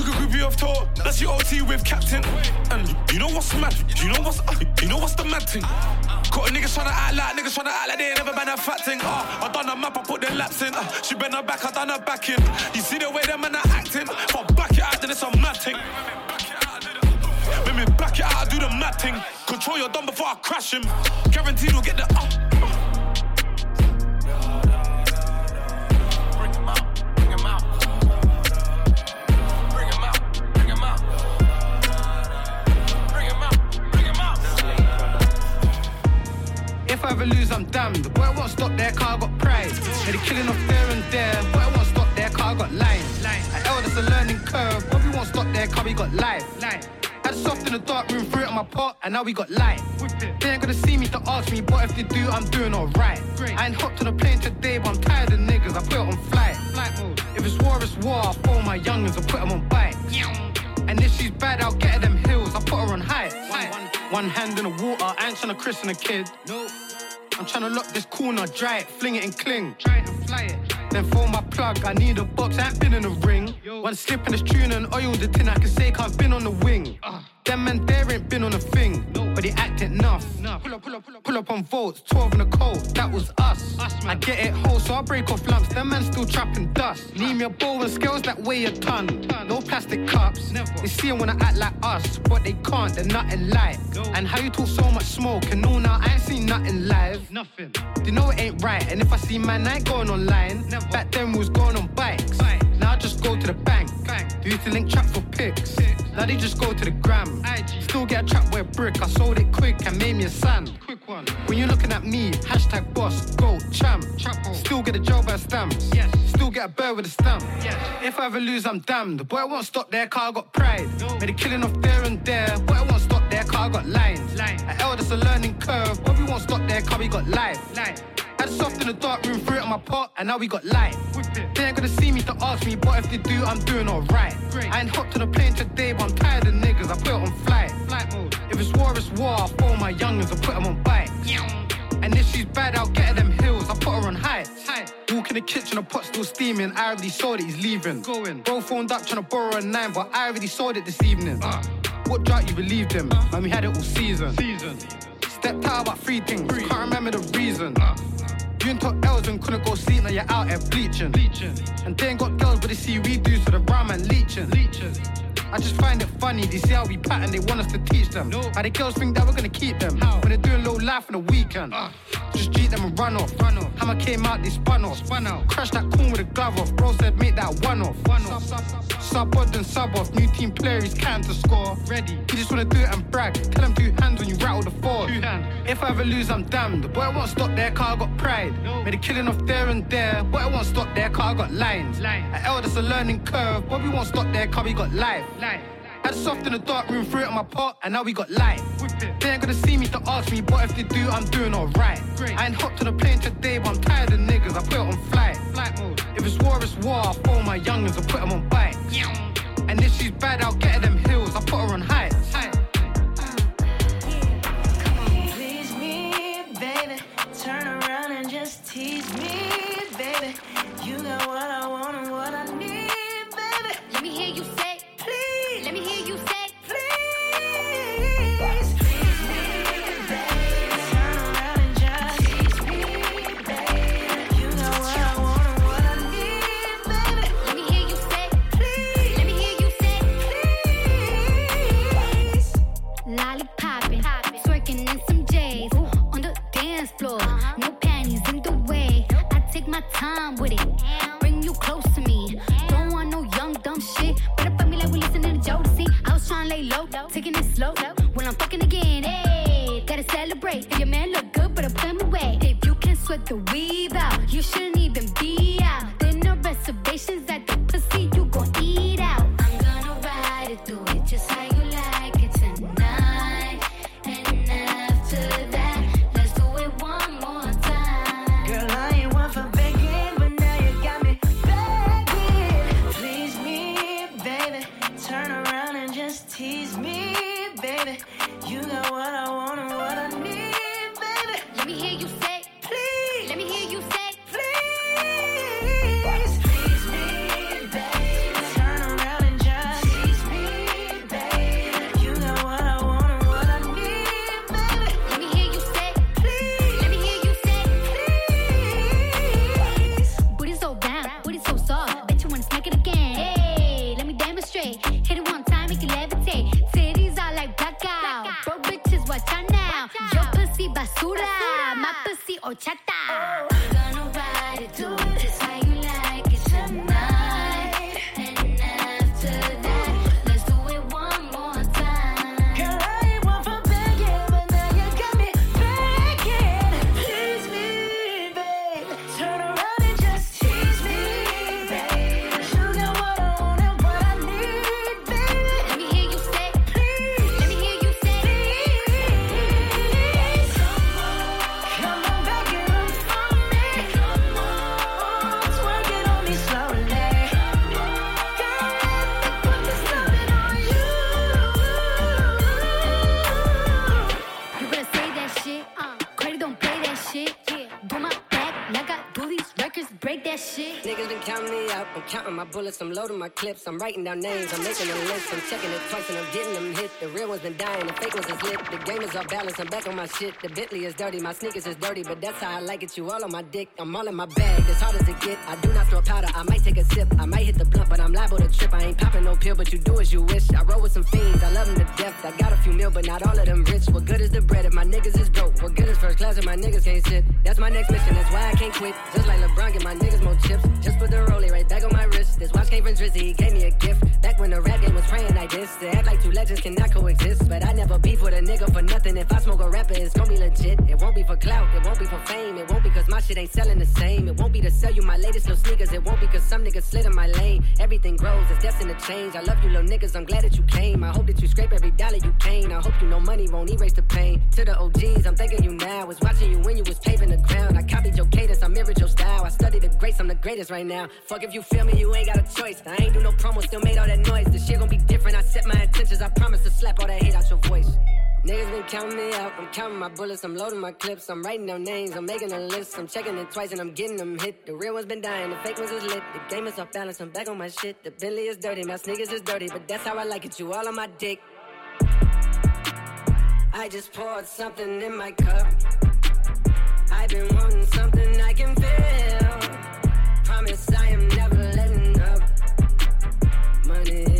took a groupie off tour, that's your OT with captain. And you know what's mad? You know what's uh, you know what's the mad thing? Got a niggas tryna act like niggas tryna act like they ain't never been a fat thing. Uh, I done a map, I put the laps in. Uh, she bent her back, I done her back in. You see the way them man are acting? If I back it out, then it's a mad thing. Let me back it out, do the mad thing. Control your dumb before I crash him. Guaranteed we'll get the uh. Ever lose, I'm damned. Boy won't stop there, car got pride. Yeah, they killing off there and there. Boy won't stop there, car got lines. At L, that's a learning curve. Bobby won't stop there, car we got life. Had soft in the dark room, threw it on my pot, and now we got light. They ain't gonna see me to ask me, but if they do, I'm doing alright. I ain't hopped on a plane today, but I'm tired of niggas. I put it on flight. If it's war, it's war. I follow my youngins, I put them on bike. And if she's bad, I'll get her them hills. I put her on high. One hand in the water, I ain't tryna christen a kid. No. I'm tryna lock this corner, dry it, fling it and cling. Try it and fly it. Then for my plug, I need a box, I ain't been in the ring. One slip in this tune and oil the tin, I can say I've been on the wing. Uh. Them men there ain't been on a thing, but they act enough. Pull up, pull up, pull up, pull up on votes, 12 in the cold, that was us. I get it whole, so I break off lumps, them men still trapping dust. Need me a bowl and scales that weigh a ton. No plastic cups, Never. they see 'em when I act like us, but they can't, they're nothing like. And how you talk so much smoke, and no, now I ain't seen nothing live. Nothing. They know it ain't right, and if I see man, I ain't going online. Back then we was going on bikes. Now I just go to the bank. Do you to link trap for pics? Now they just go to the gram. Still get a trap with a brick. I sold it quick and made me a sand. Quick one. When you're looking at me, hashtag boss, go, champ. Still get a job at stamps. Yes. Still get a bird with a stamp. Yes. If I ever lose, I'm damned. Boy, I won't stop there, car I got pride. Made a killing off there and there. Boy, I won't stop there, car I got lines. At L, that's a learning curve. Boy, we won't stop there, car we got life. Had soft in the dark room, threw it on my pot, and now we got light. They ain't gonna see me to ask me, but if they do, I'm doing alright. I ain't hopped on a plane today, but I'm tired of niggas, I put it on flight. If it's war, it's war, I follow my youngins, I put them on bikes. And if she's bad, I'll get her them hills, I put her on heights. Walk in the kitchen, the pot still steaming. I already saw that he's leaving. Going. Bro phoned up trying to borrow a nine, but I already saw it this evening. What drought you believed him? Man, we had it all season. Season. Stepped out about three things, can't remember the reason. You and took L's and couldn't go sleep, now you're out here bleaching. bleaching. And they ain't got girls, but they see we do, so the brown man leeching. leeching. I just find it funny, they see how we pattern, they want us to teach them. No. How the girls think that we're gonna keep them. How? When they're doing low life on the weekend. Uh. Just cheat them and run off. Run off. Hammer came out, they spun off. Spun out. Crash that coon with a glove off. Bro said make that one off. One off. Sub, sub, sub on then sub off. New team player, he's counting to score. Ready. You just wanna do it and brag. Tell them two hands when you rattle the four. Two hands. If I ever lose, I'm damned. The I won't stop there, car I got pride. No. Made a killing off there and there. Boy I won't stop there, car I got lines. Line. At L, that's a learning curve. Bobby won't stop there, car we got life. Life. Had soft in the dark room, threw it on my pot, and now we got light. They ain't gonna see me to ask me, but if they do, I'm doing alright. I ain't hopped on a plane today, but I'm tired of niggas, I put it on flight. flight mode. If it's war, it's war, I'll my youngins, I put them on bikes. And if she's bad, I'll get her them hills, I put her on counting my bullets. I'm loading my clips. I'm writing down names. I'm making a list. I'm checking it twice and I'm getting them hit. The real ones been dying. The fake ones is lit. The game is off balance. I'm back on my shit. The Bentley is dirty. My sneakers is dirty, but that's how I like it. You all on my dick. I'm all in my bag. As hard as it get. I do not throw powder. I might take a sip. I might hit the blunt, but I'm liable to trip. I ain't popping no pill, but you do as you wish. I roll with some fiends. I love them to death. I got a few mil, but not all of them rich. What good is the bread if my niggas is broke? What good is first class if my niggas can't sit? That's my next mission. That's why I can't quit. Just like LeBron, get my niggas more chips. Just put the rollie right back on my wrist. This watch came from Drizzy, gave me a gift. Back when the rap game was praying like this. They act like two legends cannot coexist. But I never beef with a nigga for nothing. If I smoke a rapper, it's gonna be legit. It won't be for clout, it won't be for fame. It won't be cause my shit ain't selling the same. It won't be to sell you my latest little sneakers. It won't be cause some niggas slid in my lane. Everything grows, it's destined to change. I love you little niggas, I'm glad that you came. I hope that you scrape every dollar you came. I hope you know money won't erase the pain. To the OGs, I'm thanking you now. Was watching you when you was paving the ground. I copied your cadence, I mirrored your style. I studied the greats, I'm the greatest right now. Fuck if you feel me, you ain't got a choice. I ain't do no promo, still made all that noise. This shit gon' be different. I set my intentions, I promise to slap all that hate out your voice. Niggas been counting me out. I'm counting my bullets. I'm loading my clips. I'm writing down names. I'm making a list. I'm checking it twice and I'm getting them hit. The real ones been dying. The fake ones is lit. The game is off balance. I'm back on my shit. The Bentley is dirty. My sneakers is dirty. But that's how I like it. You all on my dick. I just poured something in my cup. I've been wanting something I can feel. Promise I am never. Money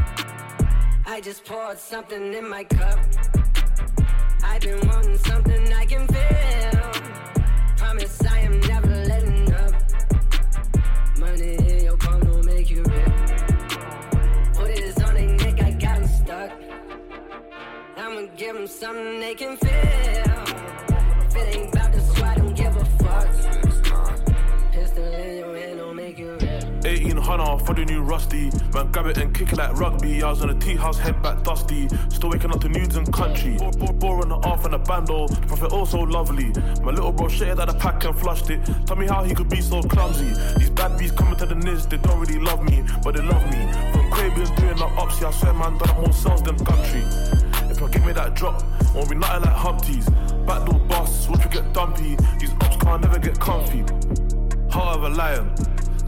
I just poured something in my cup. I've been wanting something I can feel. Promise I am never letting up. Money in your palm will make you rich. Put it on their neck, I got 'em stuck. I'ma give 'em something they can feel. 18 Hunter for the new Rusty. Man, grab it and kick it like rugby. I was in a tea house, head back dusty. Still waking up to nudes and country. Bore, on the off and the bando. The prophet also lovely. My little bro shared out the pack and flushed it. Tell me how he could be so clumsy. These bad bees coming to the niz, they don't really love me, but they love me. From Quabians doing the yeah, I swear man, done more sales than country. If I give me that drop, won't be nothing like Humpties. Backdoor busts, watch we get dumpy. These ops can't never get comfy. Heart of a lion.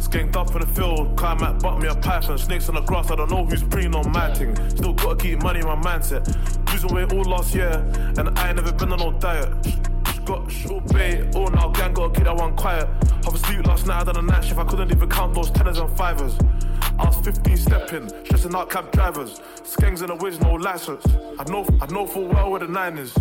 Skanked up in the field, climb butt me a python. Snakes on the grass, I don't know who's preying on my thing. Still gotta keep money in my mindset. Losing weight all last year, and I ain't never been on no diet. Got short bait, all now gang got a kid that one quiet. Have a last night, I done a night shift, I couldn't even count those tenors and fivers. I was 15 stepping, stressing out cab drivers. Skangs in the whiz, no license. I know, I know full well where the nine is.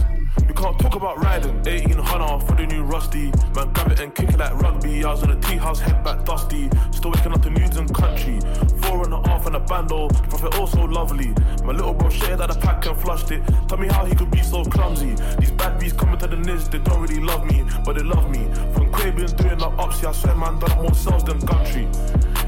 You can't talk about riding. 18 Hunter for the new Rusty. Man, grab it and kick it like rugby. I was in a tea house, head back dusty. Still waking up to nudes and country. Four and a half and a bando. Prophet also lovely. My little bro shared out the pack and flushed it. Tell me how he could be so clumsy. These bad bees coming to the niz, they don't really love me, but they love me. From Quabians doing the yeah, I swear man, done more sales than country.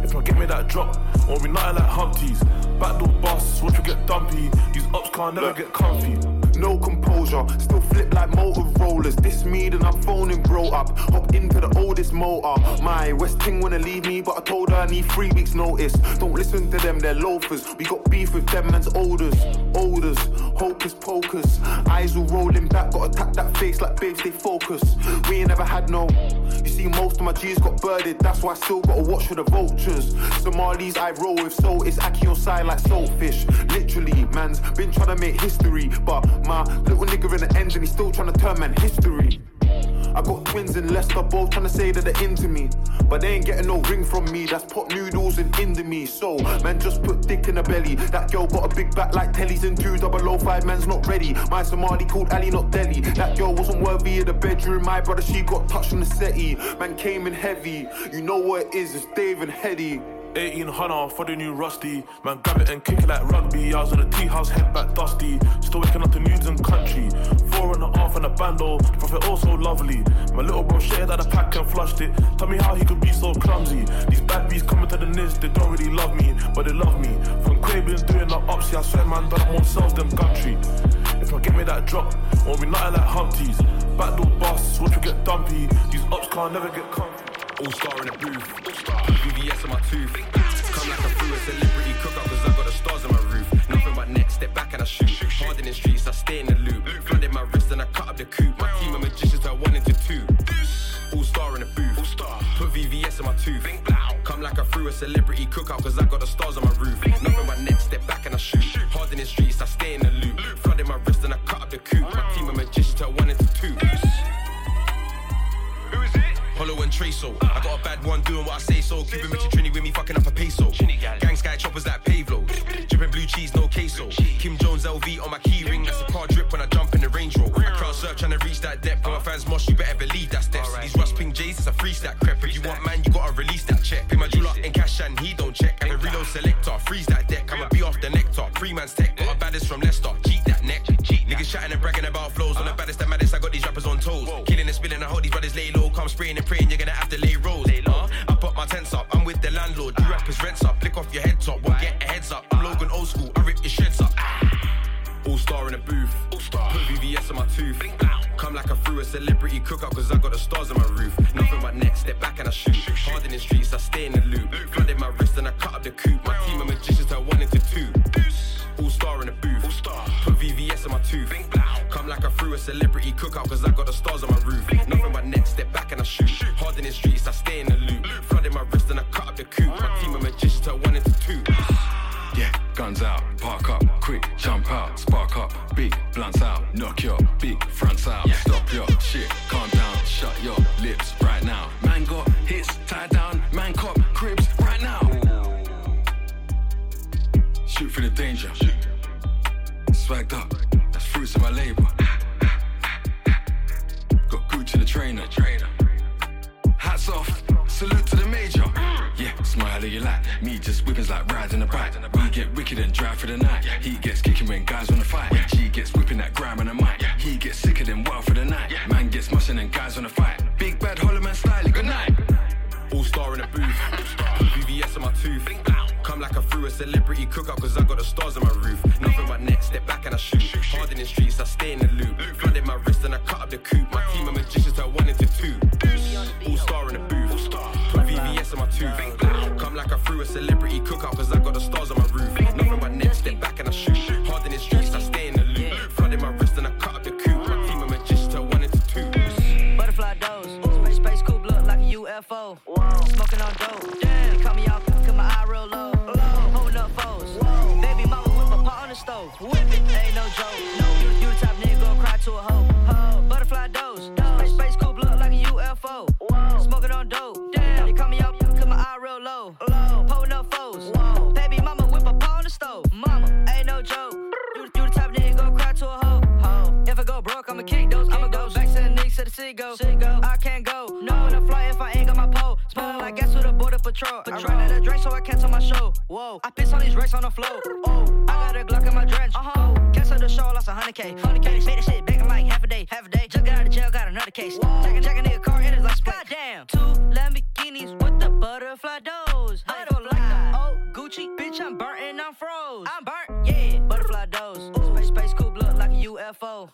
If I give me that drop, won't be nothing like Humpties. Backdoor busts, watch we get dumpy. These ops can't never get comfy. No composure, still flip like Motorolas. This me, then I'm phoning bro up. Hop into the oldest motor. My West Ting wanna leave me, but I told her I need three weeks notice. Don't listen to them, they're loafers. We got beef with them man's olders. Olders, hocus pocus. Eyes all rolling back, gotta tap that face like babe, stay focused. We ain't never had no. You see, most of my G's got birded, that's why I still gotta watch for the vultures. Somalis I roll with, so it's ackee on side like saltfish. Literally, man's been trying to make history, but my little nigga in the engine, he's still trying to turn man history. I got twins in Leicester, both trying to say that they're into me. But they ain't getting no ring from me, that's pot noodles and indomie. So, man, just put dick in the belly. That girl got a big back like Telly's and two double O five, man's not ready. My Somali called Ali, not Delhi. That girl wasn't worthy of the bedroom, my brother, she got touched on the settee. Man came in heavy, you know what it is, it's Dave and Hetty. 18 Hunter for the new Rusty. Man, grab it and kick it like rugby. I was on a tea house, head back dusty. Still waking up to nudes and country. Four and a half and a bando. The prophet also lovely. My little bro shared out the pack and flushed it. Tell me how he could be so clumsy. These bad bees coming to the niz, they don't really love me, but they love me. From Quabians doing the yeah, I swear man, done more sales than country. If I give me that drop, won't be nothing like Humpties. Backdoor busts, watch we get dumpy. These ops can't never get comfy. All star in the booth. VVS on my tooth. Come like a a celebrity cooker cause I got the stars on my roof. Nothing but next, step back and I shoot. Hard in the streets, I stay in the loop. Flooded my wrist and I cut up the coupe. My team of magicians turn one into two. All star in the booth. Put VVS on my tooth. Come like I threw a celebrity cookout cause I got the stars on my roof. Nothing V on my key ring, That's the car drip when I jump in the Range Rover. I can't search trying to reach that depth. When my fans mosh, you better believe that's depth. These rust pink J's, it's a free stack crep. If you want man, you gotta release that check. Pay my jewel up in cash and he don't check. I'm a reload selector, freeze that deck. I'ma be off the nectar. Free man's tech, got a baddest from Leicester. Cheat that neck. Niggas chatting and bragging about flows. On the baddest, and maddest, I got these rappers on toes. Killing and spilling, I hold these brothers lay low. Come spraying and praying, you're gonna have to lay rolls. I put my tents up, I'm with the landlord. You rappers rents up, flick off your head top. We get get heads up. I'm Logan old school. Tooth. Come like I threw a celebrity cookout cause I got the stars on my roof. Nothing but net, step back and I shoot. Hard in the streets, I stay in the loop. Flooded my wrist and I cut up the coupe. My team of magicians turn one into two. All star in the booth. Put VVS on my tooth. Come like I threw a celebrity cookout cause I got the stars on my blunts out, knock your big fronts out, stop your shit, calm down, shut your lips right now. Man got hits tied down, man cop cribs right now. Shoot for the danger, swagged up, that's fruits of my labor. Got Gucci the trainer, trainer. Hats off, salute to the major. Yeah, smile you like me, just whippings like riding a bike. We get wicked and drive for the night. He gets celebrity cookout cause I got the stars in my the go. I can't go. No, when I fly if I ain't got my pole. Smelling like gas with a border patrol. I ran out of drink, so I cancel my show. Whoa, I piss on these racks on the floor. Oh, I got a Glock in my drench. Uh-huh. Cancel the show, lost a hundred K. Hundred K, made that shit back in like half a day. Half a day. Just got out of jail, got another case. Jack, jack a nigga car, it is like goddamn. Two Lamborghinis with the butterfly doors. I don't like the old Gucci, bitch. I'm burnt and I'm froze. I'm burnt, yeah. Butterfly doors. Space, space UFO.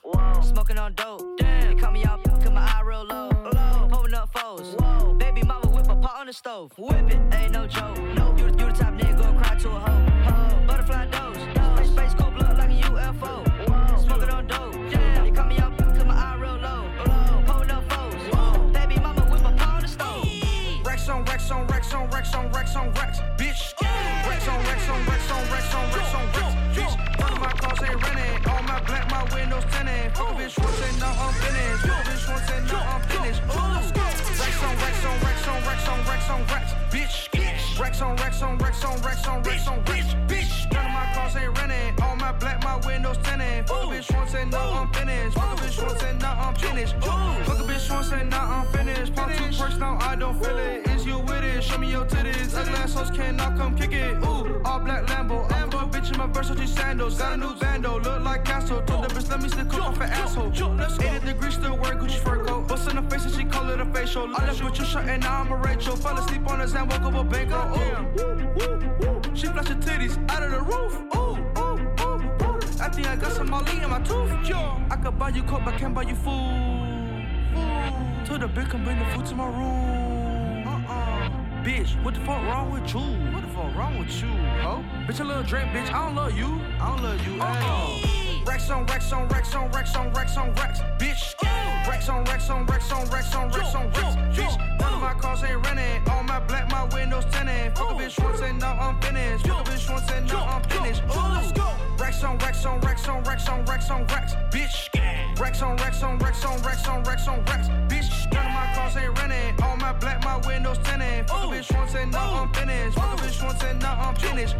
Smoking on dope. Damn. They call me out, cause my eye real low. low. Pulling up foes. Whoa. Baby mama whip a pot on the stove. Whip it, ain't no joke. No, you, you the type nigga gon' cry to a hoe. Ho. Butterfly doors. Space, space coupe look like a UFO. Whoa. Smoking on dope. Damn. They call me out, cause my eye real low. low. Pulling up foes. Whoa. Baby mama whip a pot on the stove. Rex on Rex on Rex on Rex on Rex on Rex, bitch. Rex on Rex on Rex on Rex on Rex on Rex, bitch. All of my cars ain't renting, all my black, my windows tinted. Fuck a bitch once and now I'm finished. Fuck a bitch once and now I'm finished. Ooh. Rex on Rex on Rex on Rex on Rex on Rex, bitch. Rex on Rex on Rex on Rex on Rex on Rex, bitch. None of my cars ain't renting, all my black, my windows tinted. Fuck a bitch once and now I'm finished. Fuck a bitch once and now I'm finished. Fuck a bitch once and now I'm finished. Pop two perks now I don't feel it. Is you with it? Show me your titties. Ugly ass hoes cannot come kick it. Ooh, all black Lambo. I'm a bitch in my Versace sandals. Got a new bando, look like Castro. Told the bitch let me stick up off an asshole. 80 degrees still wear Gucci fur coat. Bust in the face and she call it a facial. I left with you shot and now I'm a Rachel. Fell asleep on his hand, woke up a bankroll. Ooh, she flashed her titties out of the roof. Ooh, ooh, ooh, ooh. I think I got some Molly in my tooth. Yo, I could buy you coke, but can't buy you food. Food. Told the bitch come bring the food to my room. Bitch, what the fuck wrong with you? What the fuck wrong with you, ho? Bitch, a little drink, bitch. I don't love you. I don't love you. Uh-uh. Rex on Rex on Rex on Rex on Rex on Rex, bitch. Rex on Rex on Rex on Rex on Rex on Rex, bitch. None of my cars ain't renting. All my black, my windows tinted. Fuck a bitch once and now I'm finished. Fuck a bitch once and now I'm finished. Ooh. Rex on Rex on Rex on Rex on Rex on Rex, bitch. Rex on Rex on Rex on Rex on Rex on Rex, bitch. None of my cars ain't renting. All my black, my windows tinted. Fuck a bitch once and now I'm finished. Fuck a bitch once and now I'm finished.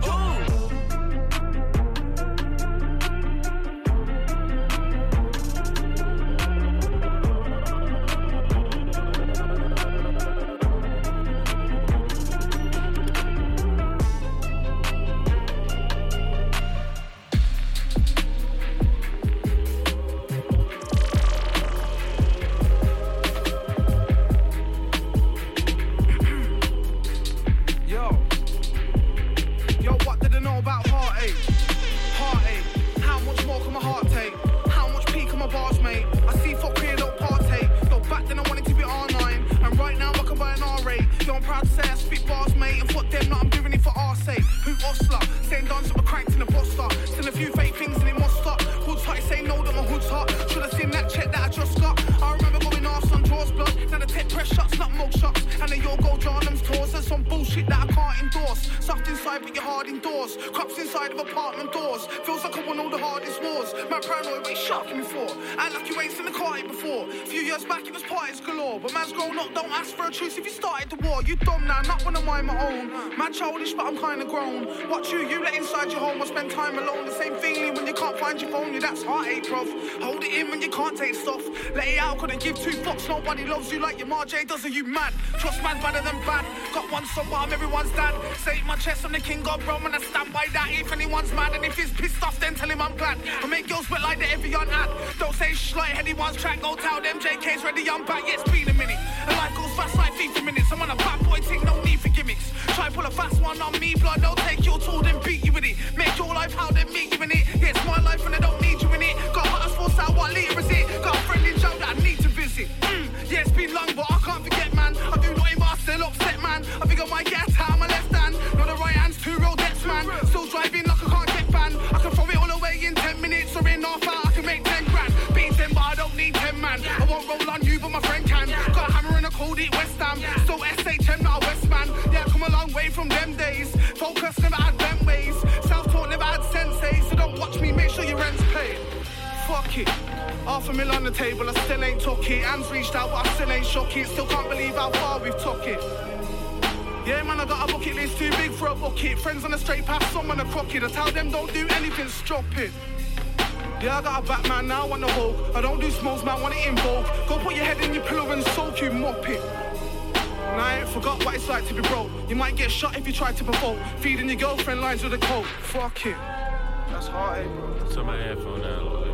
can my heart take? How much peak on my bars mate? I see fuck here, don't partake. Though back then I wanted to be R9, and right now I can buy an R8. Yo, I'm proud to say I speak bars, mate, and fuck them, not I'm doing it for our sake. Who hustler? Staying done up a cranked in a buster. Still a few fake things and it must stop. Hood's hot, say no that my hood's hot. Should've seen that check that I just got. I remember going off on draws blood. Now press shots, not mug shots. And the yo go John's tours. There's some bullshit that I can't endorse. Soft inside, but you're hard indoors. Cops inside of apartment doors. Feels like I won all the hardest wars. My paranoid, you shocking me for? Act like you ain't seen the car before. A few years back, it was parties galore. But man's grown up, don't ask for a truce if you started the war. You dumb now, not one of mine, my own. Man childish, but I'm kinda grown. Watch you, you let inside your home or spend time alone. The same feeling when you can't find your phone, yeah, that's heartache, bruv. Hold it in when you can't take stuff. Let it out, couldn't give two fucks. Nobody loves you like your Marjay does, are you mad? Trust man's better than bad. Got one so I'm everyone's dad. Say my chest, I'm the king of Rome, and I stand by that. If anyone's mad, and if he's pissed off, then tell him I'm glad. I make girls wet like the Evian ad. Don't say shh like anyone's track, go tell them JK's ready, I'm back, yeah, it's been a minute. And life goes fast like FIFA minutes. I'm on a bad boy thing, no need for gimmicks. Try pull a fast one on me, blood, they'll take your tool, then beat you with it. Make your life how they meet you in it. Yeah, it's my life and I don't need you in it. Got hot as out, what leader is it? Got a friend in jail that I need to visit. Mm, yeah, it's been long, but I can't forget, man. I do nothing but still upset, man. I think I might get a time, my left hand. No, the right hand's two real debts, man. Still driving like I can't get banned. I can throw it all away in 10 minutes or in half hour, I can make 10 grand. Beat 10, but I don't need 10, man. I won't roll on you, but my friend can. Got a hammer and I called it West Ham. Still SHM, not a West man. Yeah, come a long way from them days. Focus never had them ways. Self taught never had sensei. So don't watch me, make sure your rent's paid. Fuck it. Half a mil on the table, I still ain't took it. Hands reached out, but I still ain't shook it. Still can't believe how far we've took it. Yeah, man, I got a bucket list too big for a bucket. Friends on the straight path, some on a crooked. I tell them don't do anything, stop it. Yeah, I got a Batman now, I want the Hulk. I don't do smalls, man, want it in bulk. Go put your head in your pillow and soak you, mop it. And I ain't forgot what it's like to be broke. You might get shot if you try to provoke. Feeding your girlfriend lines with a coke. Fuck it. That's heartache, bro. Turn my headphone down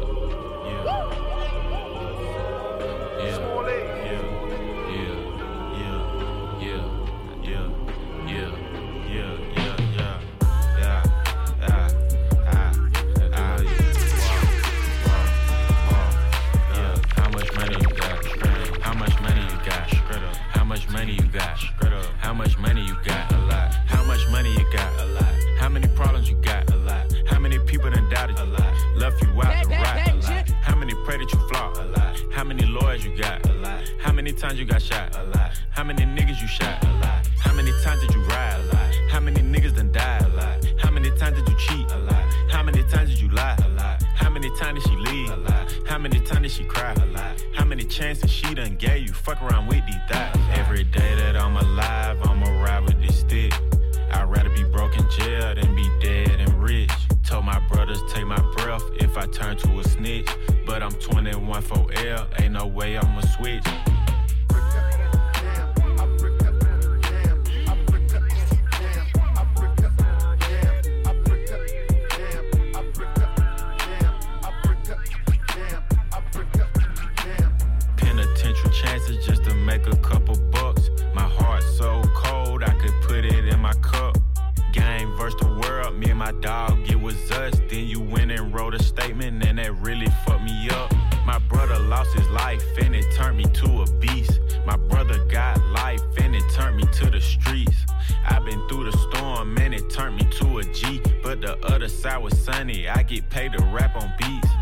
how many problems you got? A lot. How many people done doubted you? A lot. Left you out to rot pray that you flop? How many lawyers you got? A lot. How many times you got shot? A lot. How many niggas you shot? A lot. How many times did you ride? A lot. How many niggas done died? A lot. How many times did you cheat? A lot. How many times did you lie? A lot. How many times did she leave? A lot. How many times did she cry? A lot. How many chances she done gave you? Fuck around with these thighs. Every day that I'm alive, I'ma ride with this stick. I'd rather be broke in jail than be dead and rich. Told my brothers take my breath if I turn to a snitch. But I'm 21 for L, ain't no way I'ma switch. My dog, it was us. Then you went and wrote a statement, and that really fucked me up. My brother lost his life, and it turned me to a beast. My brother got life, and it turned me to the streets. I've been through the storm, and it turned me to a G. But the other side was sunny, I get paid to rap on beats.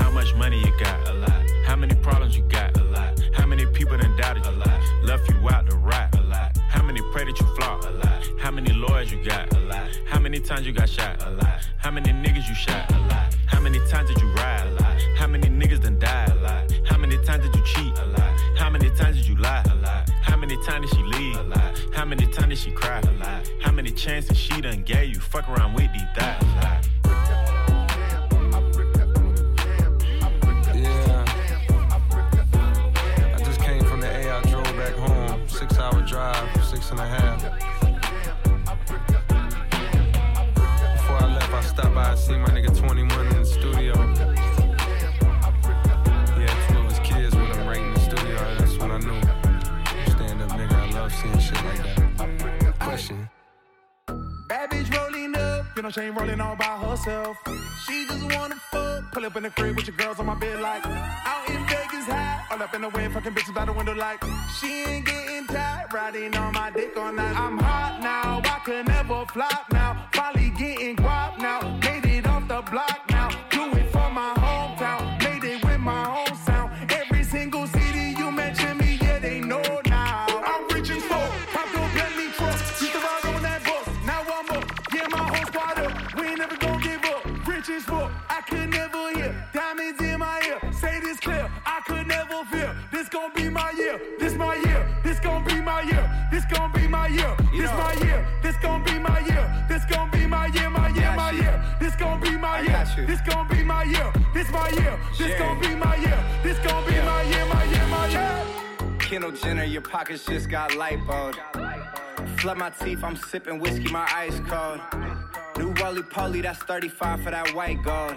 How much money you got? A lot. How many problems you got? A lot. How many people done doubted you? A lot. Left you out to rot? A lot. How many pray that you flop? A lot. How many lawyers you got? A lot. How many times you got shot? A lot. How many niggas you shot? A lot. How many times did you ride? A lot. How many niggas done died? A lot. How many times did you cheat? A lot. How many times did you lie? A lot. How many times did she leave? A lot. How many times did she cry? A lot. How many chances she done gave you? Fuck around with these thighs. A lot. Hour drive, six and a half. Before I left, I stopped by and seen my nigga 21 in the studio. Had two of his kids with him right in the studio. That's when I knew. Stand up nigga, I love seeing shit like that. Question. Bad bitch rolling know she ain't rolling all by herself. She just wanna fuck, pull up in the crib with your girls on my bed like out in Vegas high. All up in the way, fucking bitches by the window like she ain't getting tired, riding on my dick all night. I'm hot now, I could never flop now. Finally getting guap now, made it off the block This gon' be my year. This my year. This gon' be my year. This gon' be my year. My year. My year. This gon' be my year. This gon' be my year. This my year. This gon' be my year. This gon' be my year. My year. My year. Kendall Jenner, your pockets just got light bulb. Flood my teeth, I'm sipping whiskey, my ice cold. New roly poly, that's 35 for that white gold.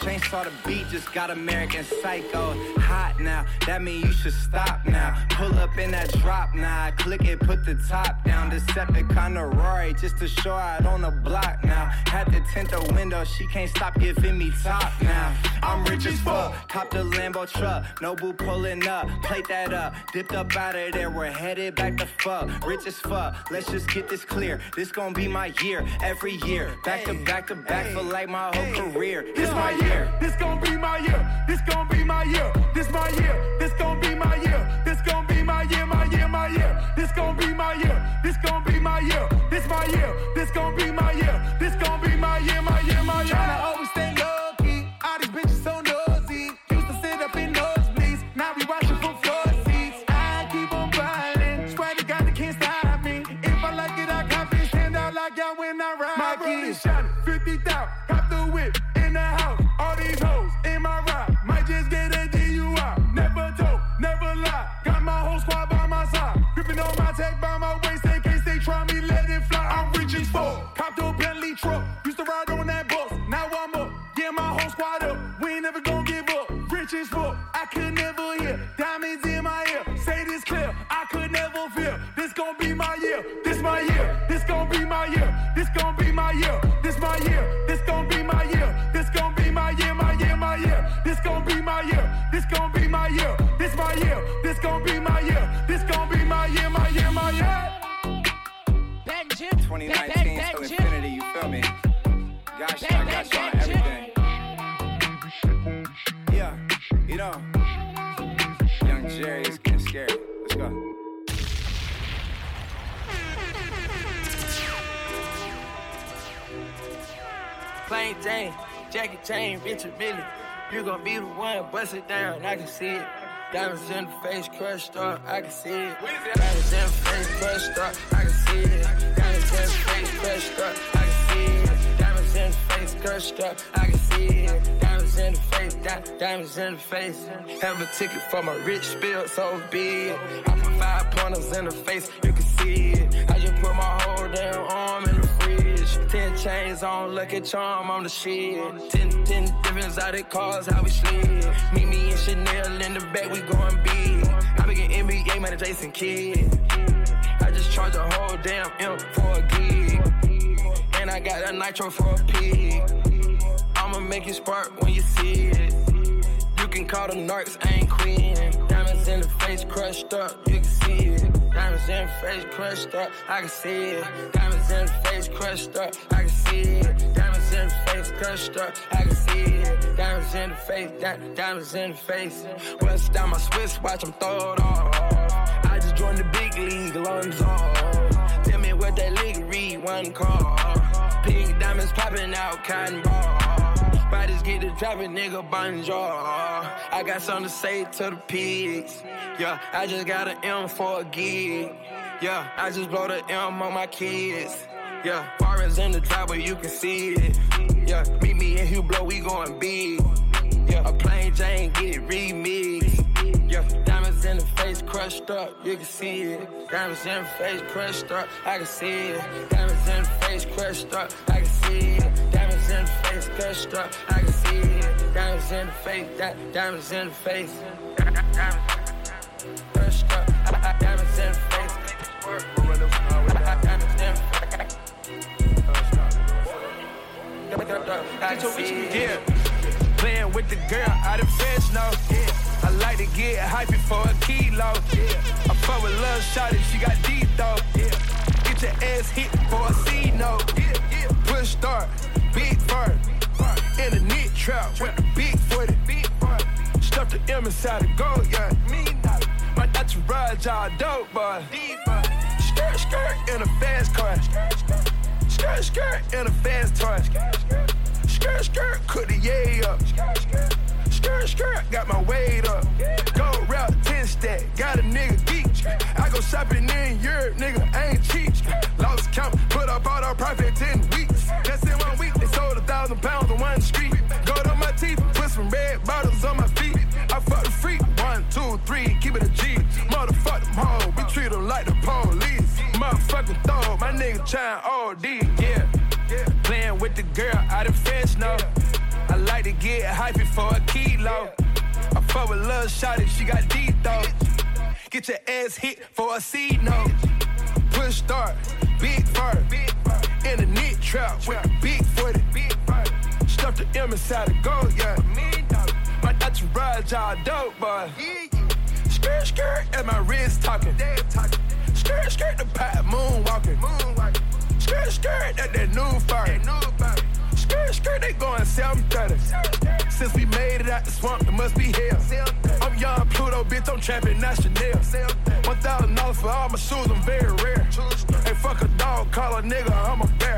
Chainsaw the beat, just got American Psycho. Hot now, that mean you should stop now. Pull up in that drop now, click it, put the top down. Decepticon Rory, just to show out on the block now. Had to tint the window, she can't stop giving me top now. I'm rich as fuck, cop the Lambo truck. Nobu pulling up, plate that up. Dipped up out of there, we're headed back to fuck. Rich as fuck, let's just get this clear. This gon' be my year, every year. Back to back to back for like my whole career. This my year. This gon' be my year. This gon' be my year. This my year. This gon' be my year. This gon' be my year. My year. My year. This gon' be my year. This gon' be my year. This my year. This gon' be my year. This gon' be my year. My year. My year. Never gonna give up. Rich as fuck. I could never hear. Diamonds in my ear. Say this clear. I could never fear. This gon' be my year. This my year. This gon' be my year. This gon' be my year. This my year. This gon' be my year. This gon' be my year. My year. My year. This gon' be my year. This gon' be my year. This my year. This gon' be my year. This gon' be my year. My year. My year. 2019 to infinity, you feel me? You, I got you Plain Jane, Jackie Chan, Richard Millie. You gon' be the one, bust it down, I can see it. Diamonds in the face, crushed up, I can see it. Diamonds in the face, crushed up, I can see it. Diamonds in the face, crushed up, I can see it. Diamonds in the face, crushed up, I can see it. Diamonds in the face, di- diamonds in the face. Have a ticket for my rich spill, so big. I put five pointers in the face, you can see it. I just put my whole damn arm in the Ten chains on, lucky charm on the shit. Ten, ten different out cars, how we slid. Meet me in Chanel in the back, we going big. I be getting NBA man, Jason Kidd. I just charge a whole damn M for a gig. And I got a nitro for a pig. I'ma make it spark when you see it. You can call them narcs, I ain't queen. Diamonds in the face, crushed up, you can see it. Diamonds in face, crushed up, I can see it. Diamonds in face, crushed up, I can see it. Diamonds in face, crushed up, I can see it. Diamonds in the face, di- diamonds in the face. Bust down my Swiss, watch them throw it off. I just joined the big league, lungs off. Tell me what that league read, one call. Pink diamonds popping out, cotton ball. Bodies get to dropping, nigga, bonjour. I got something to say to the pigs. Yeah, I just got an M for a gig. Yeah, I just blow the M on my kids. Yeah, foreigns in the driveway, you can see it. Yeah, meet me in Hublot, we going big. Yeah, a plain Jane, get remixed. Yeah, diamonds in the face, crushed up, you can see it. Diamonds in the face, crushed up, I can see it. Diamonds in the face, crushed up, I can see it. Diamonds I can see. Diamonds in the face, di- diamonds in the face. Diamonds diamonds in the face. Yeah. Playing with the girl out of no. Yeah. I like to get hypey for a kilo. Yeah. I fuck with love shawty, she got deep though. Yeah. Your ass hit for a C note. Push start, big fur. In a knit trap with the big footy. Stuff the M inside the gold, yeah. My entourage all dope, boy. Skirt, skirt in a fast car. Skirt, skirt in a fast toy. Skirt, skirt, cook the yay up. Skirt, skirt, got my weight up. Go route 10 stack, got a nigga geek. I go shopping in Europe, nigga, I ain't cheap. Lost count, put up all the profit 10 weeks. Just in one week, they sold a thousand pounds on one street. Go to my teeth, put some red bottles on my feet. I fuck the freak, one, two, three, keep it a G. Motherfuck them hoes, we treat them like the police. Motherfucking throw, my nigga trying OD, yeah. Playing with the girl out of fence now. I like to get hypey for a kilo. I fuck with love shawty, she got deep though. Get your ass hit for a C note. Push start, big fur. In a knit trap with a big footy. Stuff the M inside the gold, yeah. My entourage all dope, boy. Skirt, skirt, and my wrist talking. Skirt, skirt, the pot moonwalking. Skirt, skirt, that that new fire. Skirt, skirt, they going 730. Since we made it out the swamp, it must be hell. I'm young Pluto, bitch, I'm trapping, not Chanel. One thousand dollars for all my shoes, I'm very rare. Hey, fuck a dog, call a nigga, I'm a bear.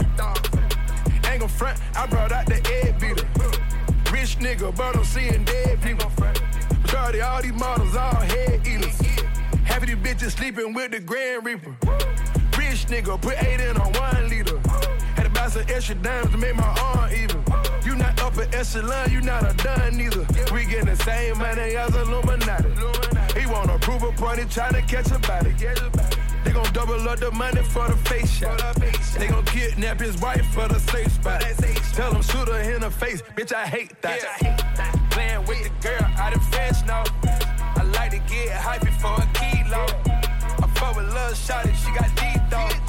Ain't gon' front, I brought out the egg beater. Rich nigga, but I'm seeing dead people. Majority all these models, all head eaters. Half of these bitches sleeping with the Grand Reaper. Rich nigga, put eight in on one liter. To buy some extra dimes to make my arm even. You not up upper echelon, you not a done neither. We getting the same money as Illuminati. He wanna prove a point, he tryna catch a body. They gon' double up the money for the face shot. They gon' kidnap his wife for the safe spot. Tell him shoot her in the face, bitch, I hate that. Playing with the girl out of fence now. I like to get hypey for a kilo. I fuck with love shawty, she got deep though.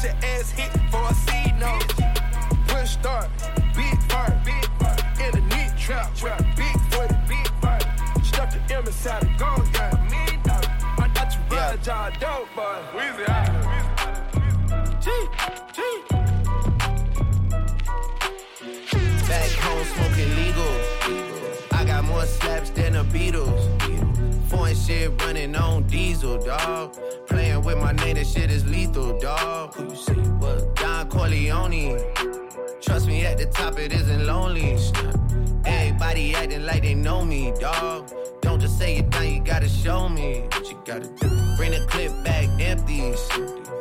Get your ass hit for a C note. Push start, big fire, in a neat trap, trap, big foot, big fire. Stuff the M inside the gold, yeah. My entourage all dope, boy. Weezy out. G, G. Back home smoking legal. I got more slaps than the Beatles. Foreign shit running on diesel, dog. Playing with my name, that shit is lethal, dog. Who you was? Don Corleone. Trust me, at the top it isn't lonely. Everybody acting like they know me, dog. Don't just say it down, you gotta show me what you gotta do. Bring the clip back empty.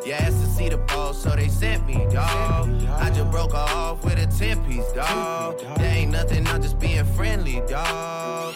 You asked to see the ball, so they sent me, dog. I just broke her off with a 10 piece, dog. There ain't nothing, I'm just being friendly, dog.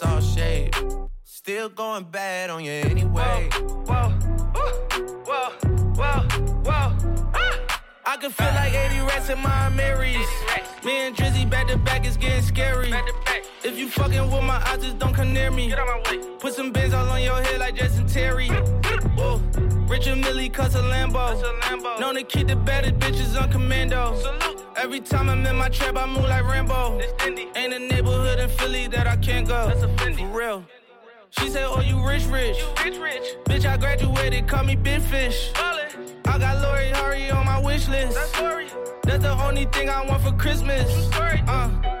all shade. Still going bad on you anyway. Whoa, whoa, whoa, whoa. I can feel like 80 rats in my Marys. Me and Drizzy back to back is getting scary. If you fucking with my eyes, just don't come near me. Put some bins all on your head like Jason Terry. Whoa. Richard Millie cuss a Lambo. Known to keep the baddest bitches on commando. Salute. Every time I'm in my trap, I move like Rambo. Ain't a neighborhood in that I can't go. That's a Fendi. For real. She said, Oh, you rich, rich. rich, rich. Bitch, I graduated, call me Big Fish. I got Lori Harvey on my wish list. That's, That's the only thing I want for Christmas. Uh,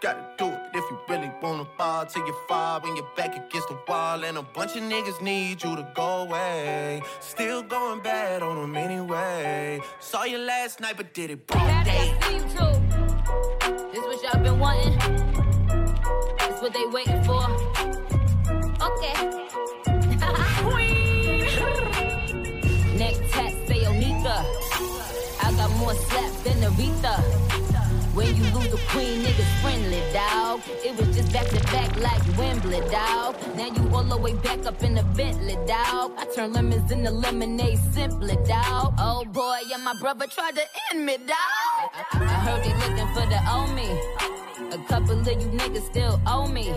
gotta do it. If you really wanna fall till you fall when you're back against the wall. And a bunch of niggas need you to go away. Still going bad on them anyway. Saw you last night, but did it broad day. This what y'all been wanting. This what they waiting for. Okay. Neck tat say Onika. I got more slaps than Aretha. When you lose a queen, niggas friendly, dawg. It was just back to back like Wembley, dawg. Now you all the way back up in the Bentley, dawg. I turn lemons into lemonade simply, dawg. Oh boy, yeah, my brother tried to end me, dawg. I, heard they looking for the owe me. A couple of you niggas still owe me.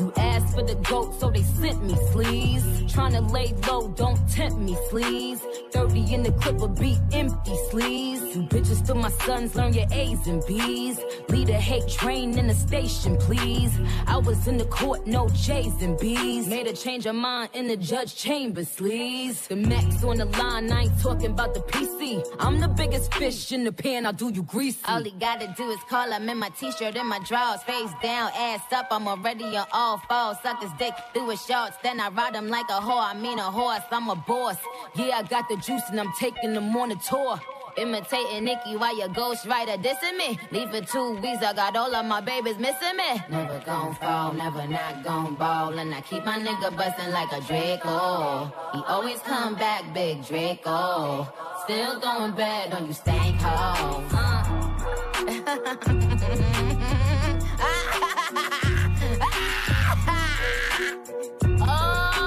You asked for the goat, so they sent me, sleaze. Tryna lay low, don't tempt me, sleaze. 30 in the clip will be empty, sleaze. You bitches still my sons, learn your A's and B's. Lead a hate train in the station, please. I was in the court, no J's and B's. Made a change of mind in the judge chamber, sleaze. The max on the line, I ain't talking about the PC. I'm the biggest fish in the pan, I'll do you greasy. All he gotta do is call, I'm in my t-shirt and my drawers. Face down, ass up, I'm already on all fours. Suck his dick through his shorts, then I ride him like a whore. I mean a horse, I'm a boss. Yeah, I got the juice and I'm taking them on a tour. Imitating Nicki while your ghostwriter dissing me. Leave for two weeks, I got all of my babies missing me. Never gon' fall, never not gon' ball. And I keep my nigga bustin' like a Draco. He always come back, big Draco. Still going bad on you stank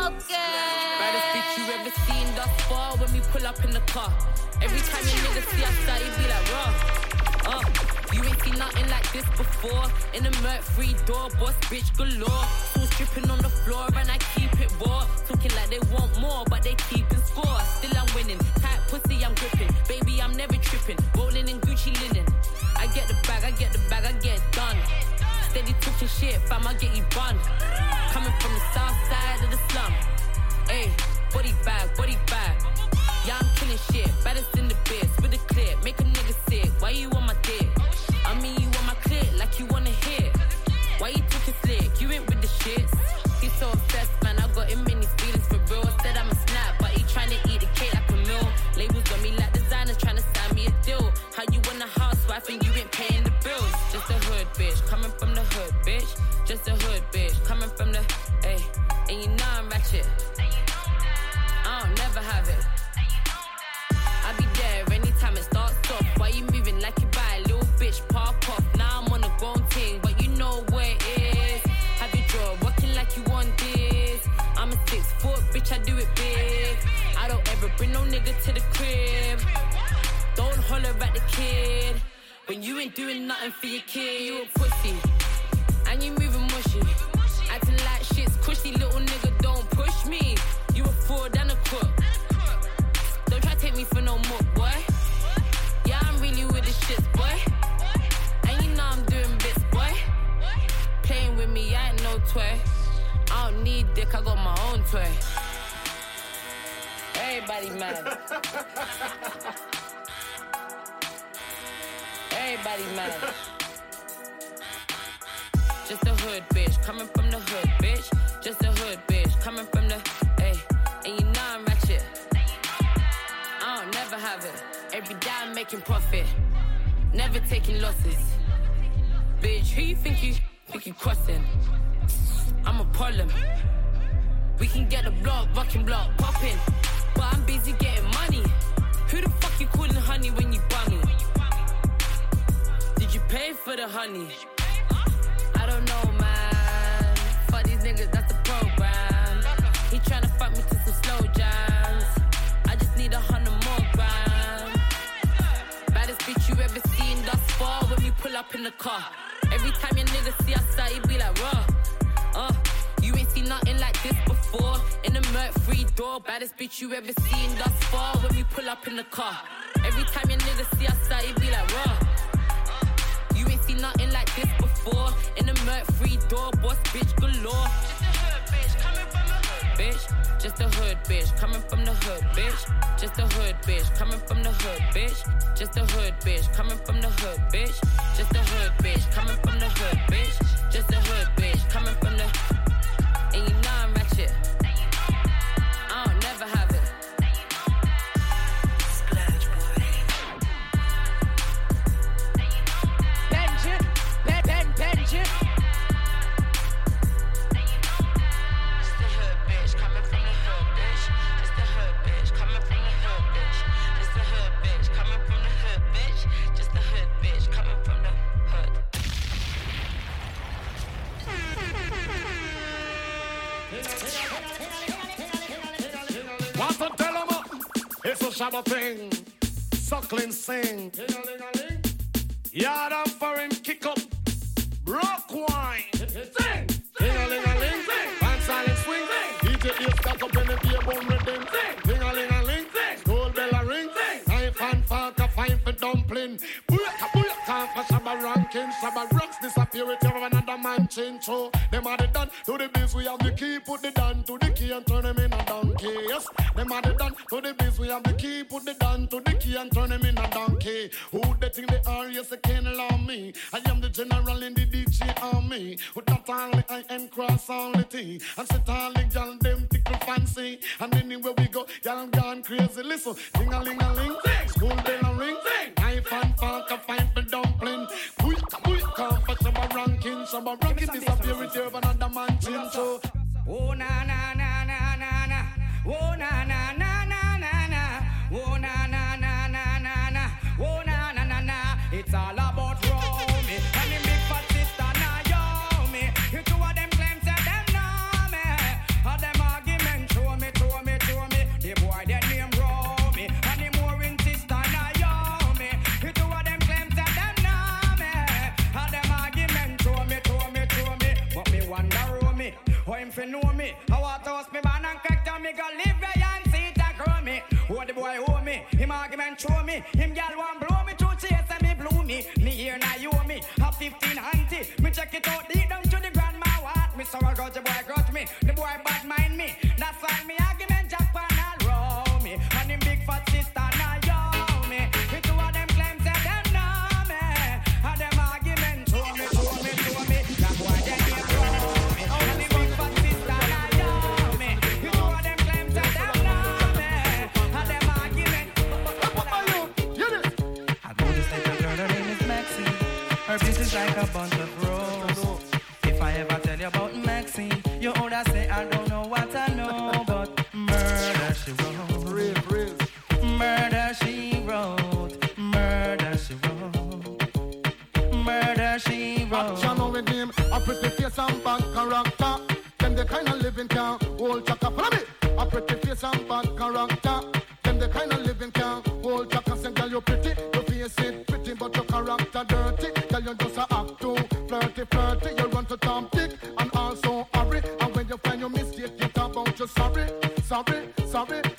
Okay. Baddest bitch you ever seen thus far when we pull up in the car. Every time you niggas see us start, be like, raw. Uh, you ain't seen nothing like this before. In a Merc free door, boss bitch galore. Sauce dripping on the floor and I keep it raw. Talking like they want more, but they keeping score. Still I'm winning. Tight pussy, I'm gripping. Baby, I'm never tripping. Rolling in Gucci linen. I get the bag, I get the bag, I get it done. Steady talking shit, fam, I get you bun. Coming from the south side of the slum. Ayy, body bag, body bag. Yeah, I'm killing shit, baddest in the biz with a clip. Make a nigga sick. Why you on my dick? I mean, you on my clip like you wanna hit. Why you talking slick? You ain't with the shits. He's so obsessed, man. I got him in his feelings for real. Said I'm a snap, but he tryna eat the cake like a meal. Labels on me like designers tryna sign me a deal. How you want a housewife and you ain't bring no nigga to the crib. Don't holler at the kid. When you ain't doing nothing for your kid, you a pussy. And you moving mushy. Acting like shit's cushy, little nigga, don't push me. You a fraud and a crook. Don't try to take me for no more, boy. Yeah, I'm really with the shits, boy. And you know I'm doing bits, boy. Playing with me, I ain't no toy. I don't need dick, I got my own toy. Everybody mad. Everybody mad. Just a hood bitch, coming from the hood, bitch. Just a hood bitch, coming from the, hey. And you know I'm ratchet. I don't never have it. Every day I'm making profit. Never taking losses. Bitch, who you think you think you crossing? I'm a problem. We can get the block, rocking block, popping. But I'm busy getting money. Who the fuck you calling honey when you bummy? Did you pay for the honey? I don't know, man. Fuck these niggas, that's the program. He tryna fuck me to some slow jams. I just need a hundred more grand. Baddest bitch you ever seen thus far when we pull up in the car. Every time your nigga see us out, he be like, raw. Uh, you ain't seen nothing like this before. In the Merc free door, baddest bitch you ever seen thus far when we pull up in the car. Every time your nigga see us out, he be like, raw. You ain't seen nothing like this before. In the Merc free door, boss bitch galore. Bitch, just a hood bitch, coming from the hood, bitch. Just a hood bitch, coming from the hood, bitch. Just a hood bitch, coming from the hood, bitch. Just a hood bitch, coming from the hood, bitch. Just a hood bitch coming from the. It's a shabba thing. Suckling sing. Yard and foreign kick up. Broke wine. Sing. Ding a ling a ling. Fan silent swing. DJ ear stack up in the beer boom rhythm. Ding a ling a ling. School bell a ring. Knife and fork a fine for dumpling. Booyaka booyaka for shabba ranking. Shabba rocks disappear with every another man change. So them are the done to the biz. We have the key. Put the down to the key and turn them in a donkey. Yes. Them are the done to the biz. We have the key. Put the down to the key and turn them in a donkey. Who they think they are? Yes, they can't allow me. I am the general in the DJ army. With that only I and cross all the T. And sit all the gal them tickle fancy. And anywhere we go, y'all gone crazy. Listen, ding a ling a ling. School bell a ring. Knife and fork a fine for dumpling. Booyaka booyaka for shabba ranking. Shabba ranking disappear with your another man chin. So. Oh na na. Oh na na na na na na. Oh na na na na na na. Oh na na na na. It's all about Romy and the big fat sister Naomi. You two of them claims that them know me. All them argument show me, show me, show me. The boy that name Romy and the mooring sister Naomi. You two of them claims that them know me. All them argument show me, show me, show me. But me wonder Romy, how him fi know me? Me go live where and see it and grow me. Who the boy owe me? Him argument show me. Him gal want blow me through chase and me blew me. Me here now you owe me. Have 15 auntie. Me check it out deep down to the grandma what? Me so I got the boy got me. The boy a bunch of roses. If I ever tell you about Maxine, you older say I don't know what I know, but murder she wrote. Murder she wrote. Murder she wrote. Murder she wrote. Action with him, a pretty face and bad character. Them the kind of living can hold chaka. Follow me. A pretty face and bad character. Flirty, flirty. You run to Tom Dick and also hurry. And when you find your mistake, you talk about you sorry, sorry, sorry.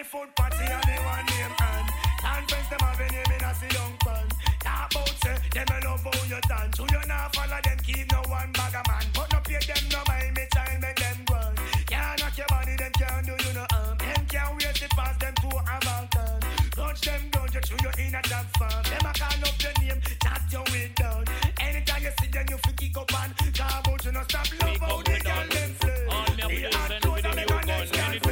Like food party and they want name and and friends them have a name in a see young pan. Talk about say them a love how you dance. Who you not follow them keep no one bag a man. But no pay them no mind me child make them go. Can't knock your body them can't do you no harm. Them can't wait to pass them to a mountain. Touch them down, you chew you in a job farm. Them a call up your name, chat your way down. Anytime you see them, you fi kick up and talk about you no stop love how the girl them flex. The hot clothes and make a next girl flex.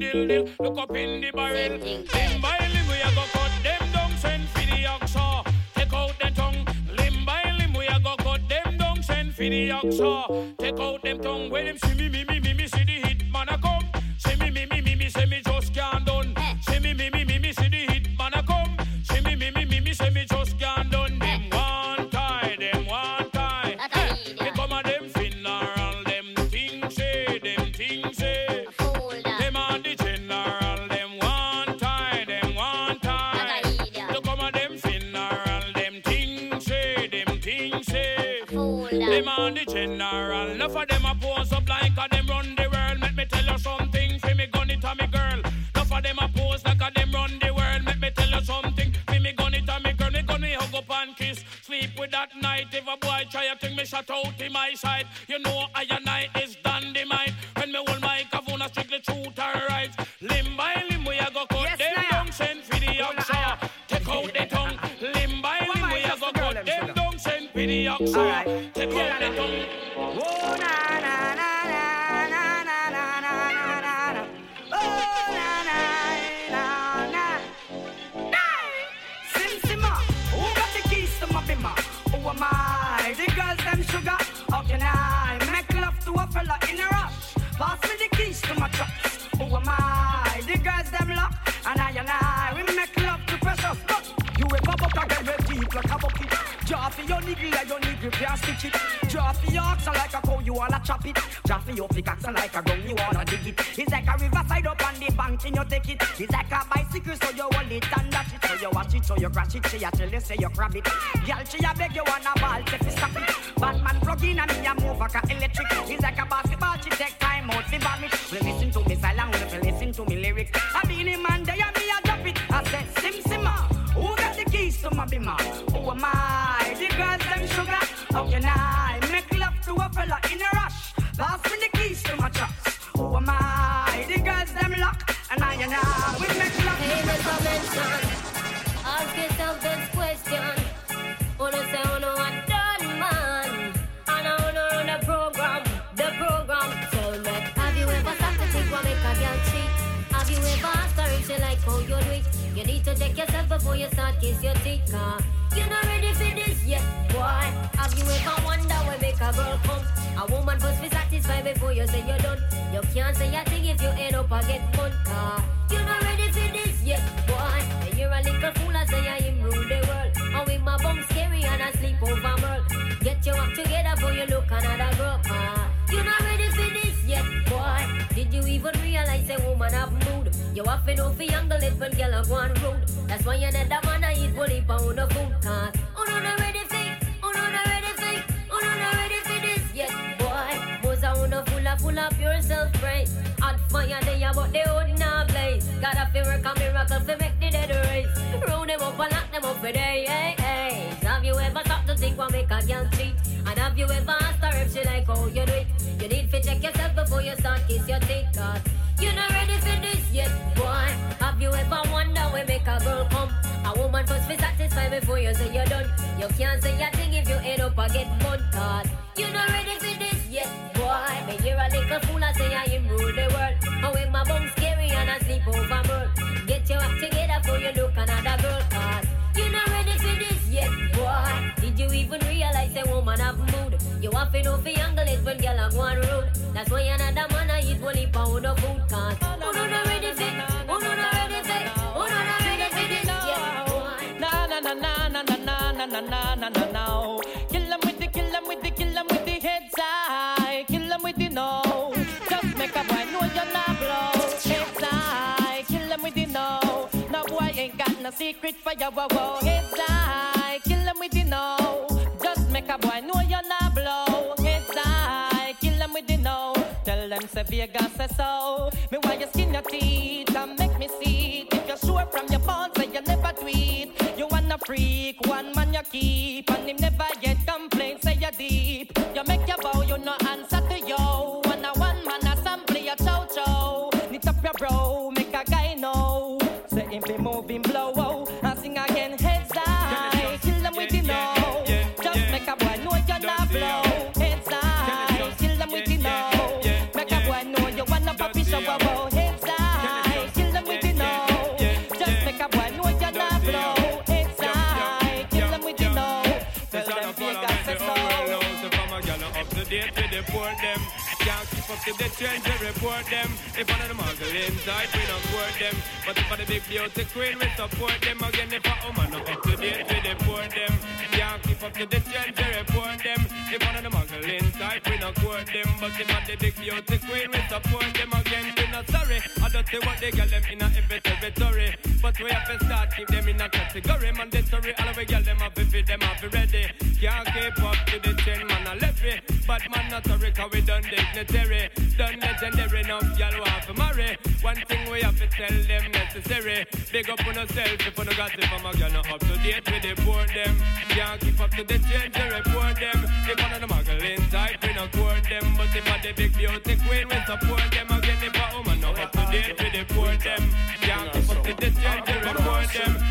Dill, dill, dill, look up in the barrel. Limb by limb, we a go cut them down, send for the oxa. Take out the tongue. Limb by limb, we a go cut them down, send for the oxa. Take out them tongue. When them see me, me, me, me, me, night. If a boy try a thing, me shut out in my side. You know I and I is dynamite. When me hold my kavuna strictly truth or right. Limb by limb we a go cut them down, send for the oxa. Take out the tongue. Limb by limb we a go cut them down, send for the oxa. Niggle like your niggle can't stitch it. Draw for your oxen like a cow, you wanna chop it. Draw for your pickaxe like a gun, you wanna dig it. It's like a riverside up on the bank and you take it. It's like a bicycle, so you hold it and dash it. So you watch it, so you crash it. She a tell you, say you grab it. Girl, she a beg you wanna ball, take it, it. Batman plug in and me a move like a electric. It's like a basketball, she take time out, fi vomit. Fella in a rush? Pass me the keys to my trucks. Who am I? The girls them lock, and I and I we make love. Hey, Mr. Benson, ask yourself this question. Wanna say, wanna what done, man? And I wanna run the program, the program. Tell me, have you ever stopped to think what make a girl cheat? Have you ever asked her if she like how you do it? You need to check yourself before you start kiss your teeth, car. You're not ready for this yet, boy. Have you ever wonder where make a girl come? A woman must be satisfied before you say you're done. You can't say a thing if you end up a get fun, car. You're not ready for this yet, boy. And you're a little fool, I say I am rule the world. And with my bum scary and I sleep over merl. Get your act together before you look another girl, car. You're not ready for this yet, boy. Did you even realize a woman have mood? You have to know for young little girl a go on road. That's why you need a man a eat bully pound of food, cause oh no, not ready Hot fire there, but they would not blaze. Gotta feel work a miracle to make the dead raise. Roll them up and lock them up for day, hey, hey. Have you ever stopped to think what make a girl cheat? And have you ever asked her if she like how you do it? You need to check yourself before you start kiss your teeth, cause you're not ready for this yet, boy. Have you ever wondered we make a girl come. A woman first be satisfied before you say you're done. You can't say a thing if you end up a get mud cause you're not ready for this yet, boy. Me hear a little fool I say I am To know for angle it when girl are going rude. That's why another man I eat one pound of food cause who not ready for, who not ready for, who not ready for this. Na na na na na na na na na na na na. Kill 'em with the, kill 'em with the, kill 'em with the heads high. Kill 'em with the no. Just make a boy know you're not blow. Heads high. Kill 'em with the no. No boy ain't got no secret for you. Whoa, whoa. Heads high. Vegas say so. Me why you skin your teeth and make me see. If you're sure from your bones say you never tweet. You wanna freak, one man you keep, and him never yet Can't keep up to the trend, they report them. If one of the muggle inside, we don't court them. But if for the big beauty queen, we support them. Again, if a woman not up to date the poor them. Can't keep up to the trend, they report them. If one of the muggle inside, we don't court them. But if for the big beauty queen, we support them. Again, we not sorry. I don't see what they get them in a every territory. But we have to start keep them in a category. Mandatory, all we get them up them have But man, not sorry, cause we done dignitary. Done legendary, now y'all want to marry. One thing we have to tell them necessary. Big up on yourself if you no got it from a girl, not up to date with the poor them. Can't keep up to the change, they report them. If one of the muggle inside, we not court them. But if I the big beauty queen, we support them. Again, if a woman not up to date the poor them. Can't keep up to the change, they report them.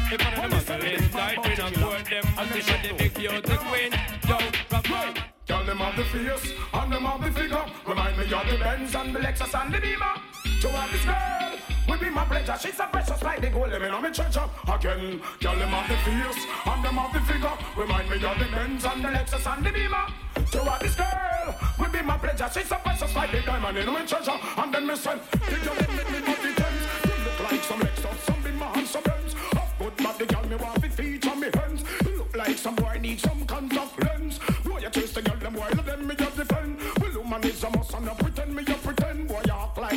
The face and them of the figure. Remind me of the Benz and the Lexus and the Beamer. To have this girl will be my pleasure. She's so precious like the gold living on me treasure. Again, tell them of the face and them of the figure. Remind me of the Benz and the Lexus and the Beamer. To have this girl will be my pleasure. She's so precious like the diamond in my treasure. And then me say, did you let me me not the gems? You look like some Lexus, some Beamer and some Benz. Of good body, girl, me want to feature me hands. You look like some boy need some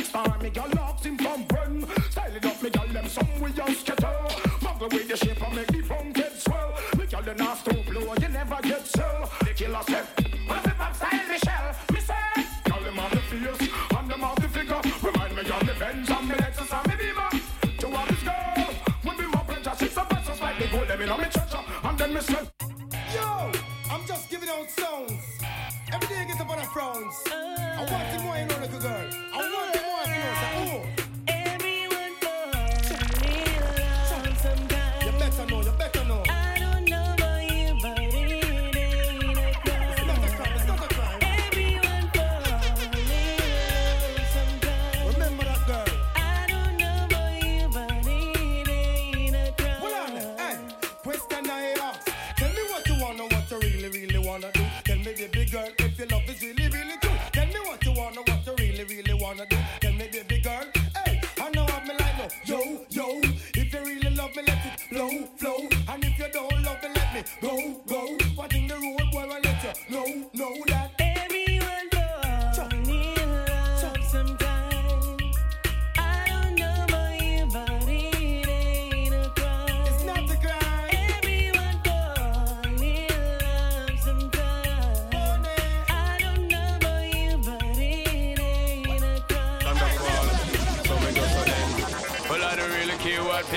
star, me girl knocks him from friend. Style it up, me girl, them some we just scatter. Muggle with the shape and make your love is really, really true. Tell me what you wanna, what you really, really wanna do. Tell me, baby girl, hey, I know what me like, no. Yo, yo, if you really love me, let it flow, flow. And if you don't love me, let me go, go. What in the road, boy, I let you know, know that.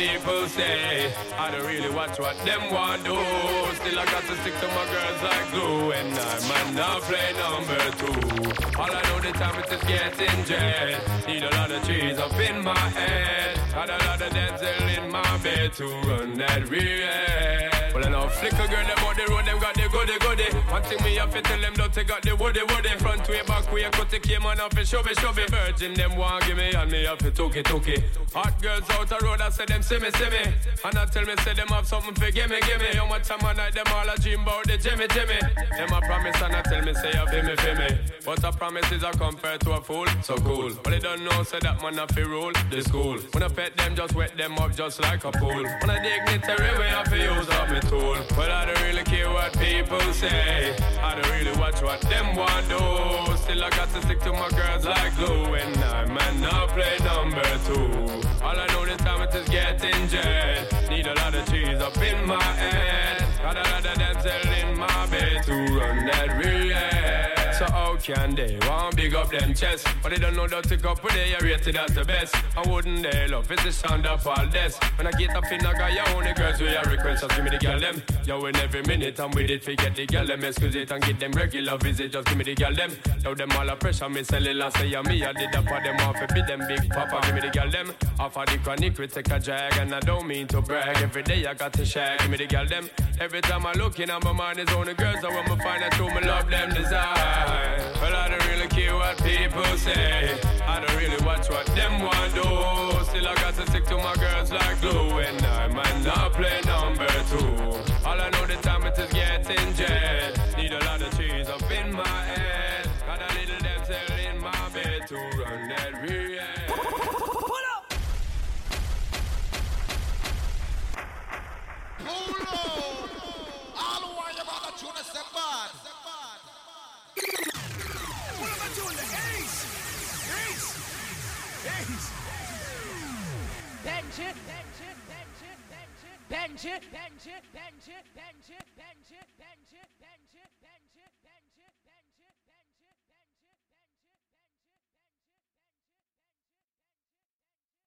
People say. I don't really watch what them want do. Still I got to stick to my girls like glue. And I might not play number two. All I know the time it is just getting jet. Need a lot of trees up in my head. Got a lot of dental in my bed to run that real. Well, I know flicker girl, them on the road, them got the goody goody. One thing me have to tell them, don't take out the woody woody. Front way, back way, cut the came on off and show me, show me. Virgin, them want give me, and me have to took it, took it. Hot girls out the road, I say them see me, see me. And I tell me, say them have something for gimme, gimme. How much time I night, them all a dream about the Jimmy, Jimmy. Them a promise, and I tell me, say I feel me. But a promise is a compare to a fool, so cool. But they don't know, say that man a fi rule the school. When I pet them, just wet them up just like a pool. When I dignitary way, I fi use up me tool. But I don't really care what people say. I don't really watch what them want do. Still I got to stick to my girls like glue. And I might not play number two. All I know this time it is getting jet. Need a lot of cheese up in my head. Got a lot of dental in my bed to run that real. Can they want big up them chest? But they don't know that to go put they are rated as the best. I wouldn't they love it's the sound of all this. When I get up in I got your only girls we are request just give me the girl them. Yo in every minute I'm with it forget the girl them excuse it and get them regular visit just give me the girl them. Now them all a pressure me sell it say yeah me I did that for them off bit them big papa give me the girl them. Off of the chronic we take a drag and I don't mean to brag. Every day I got to share give me the girl them. Every time I look in my mind is only girls I want to find out who me love them desire. Well, I don't really care what people say. I don't really watch what them want do. Still, I got to stick to my girls like glue. And I might not play number two. All I know the time it is getting jet. Need a lot of cheese up in my head. Got a little damsel in my bed to run that real. Pull up. All who want you about to tune bad. I'm doing the ace! Ace! Ace! Bench it! Bench it! Bench it! Bench it! Bench it! Bench it! Bench it!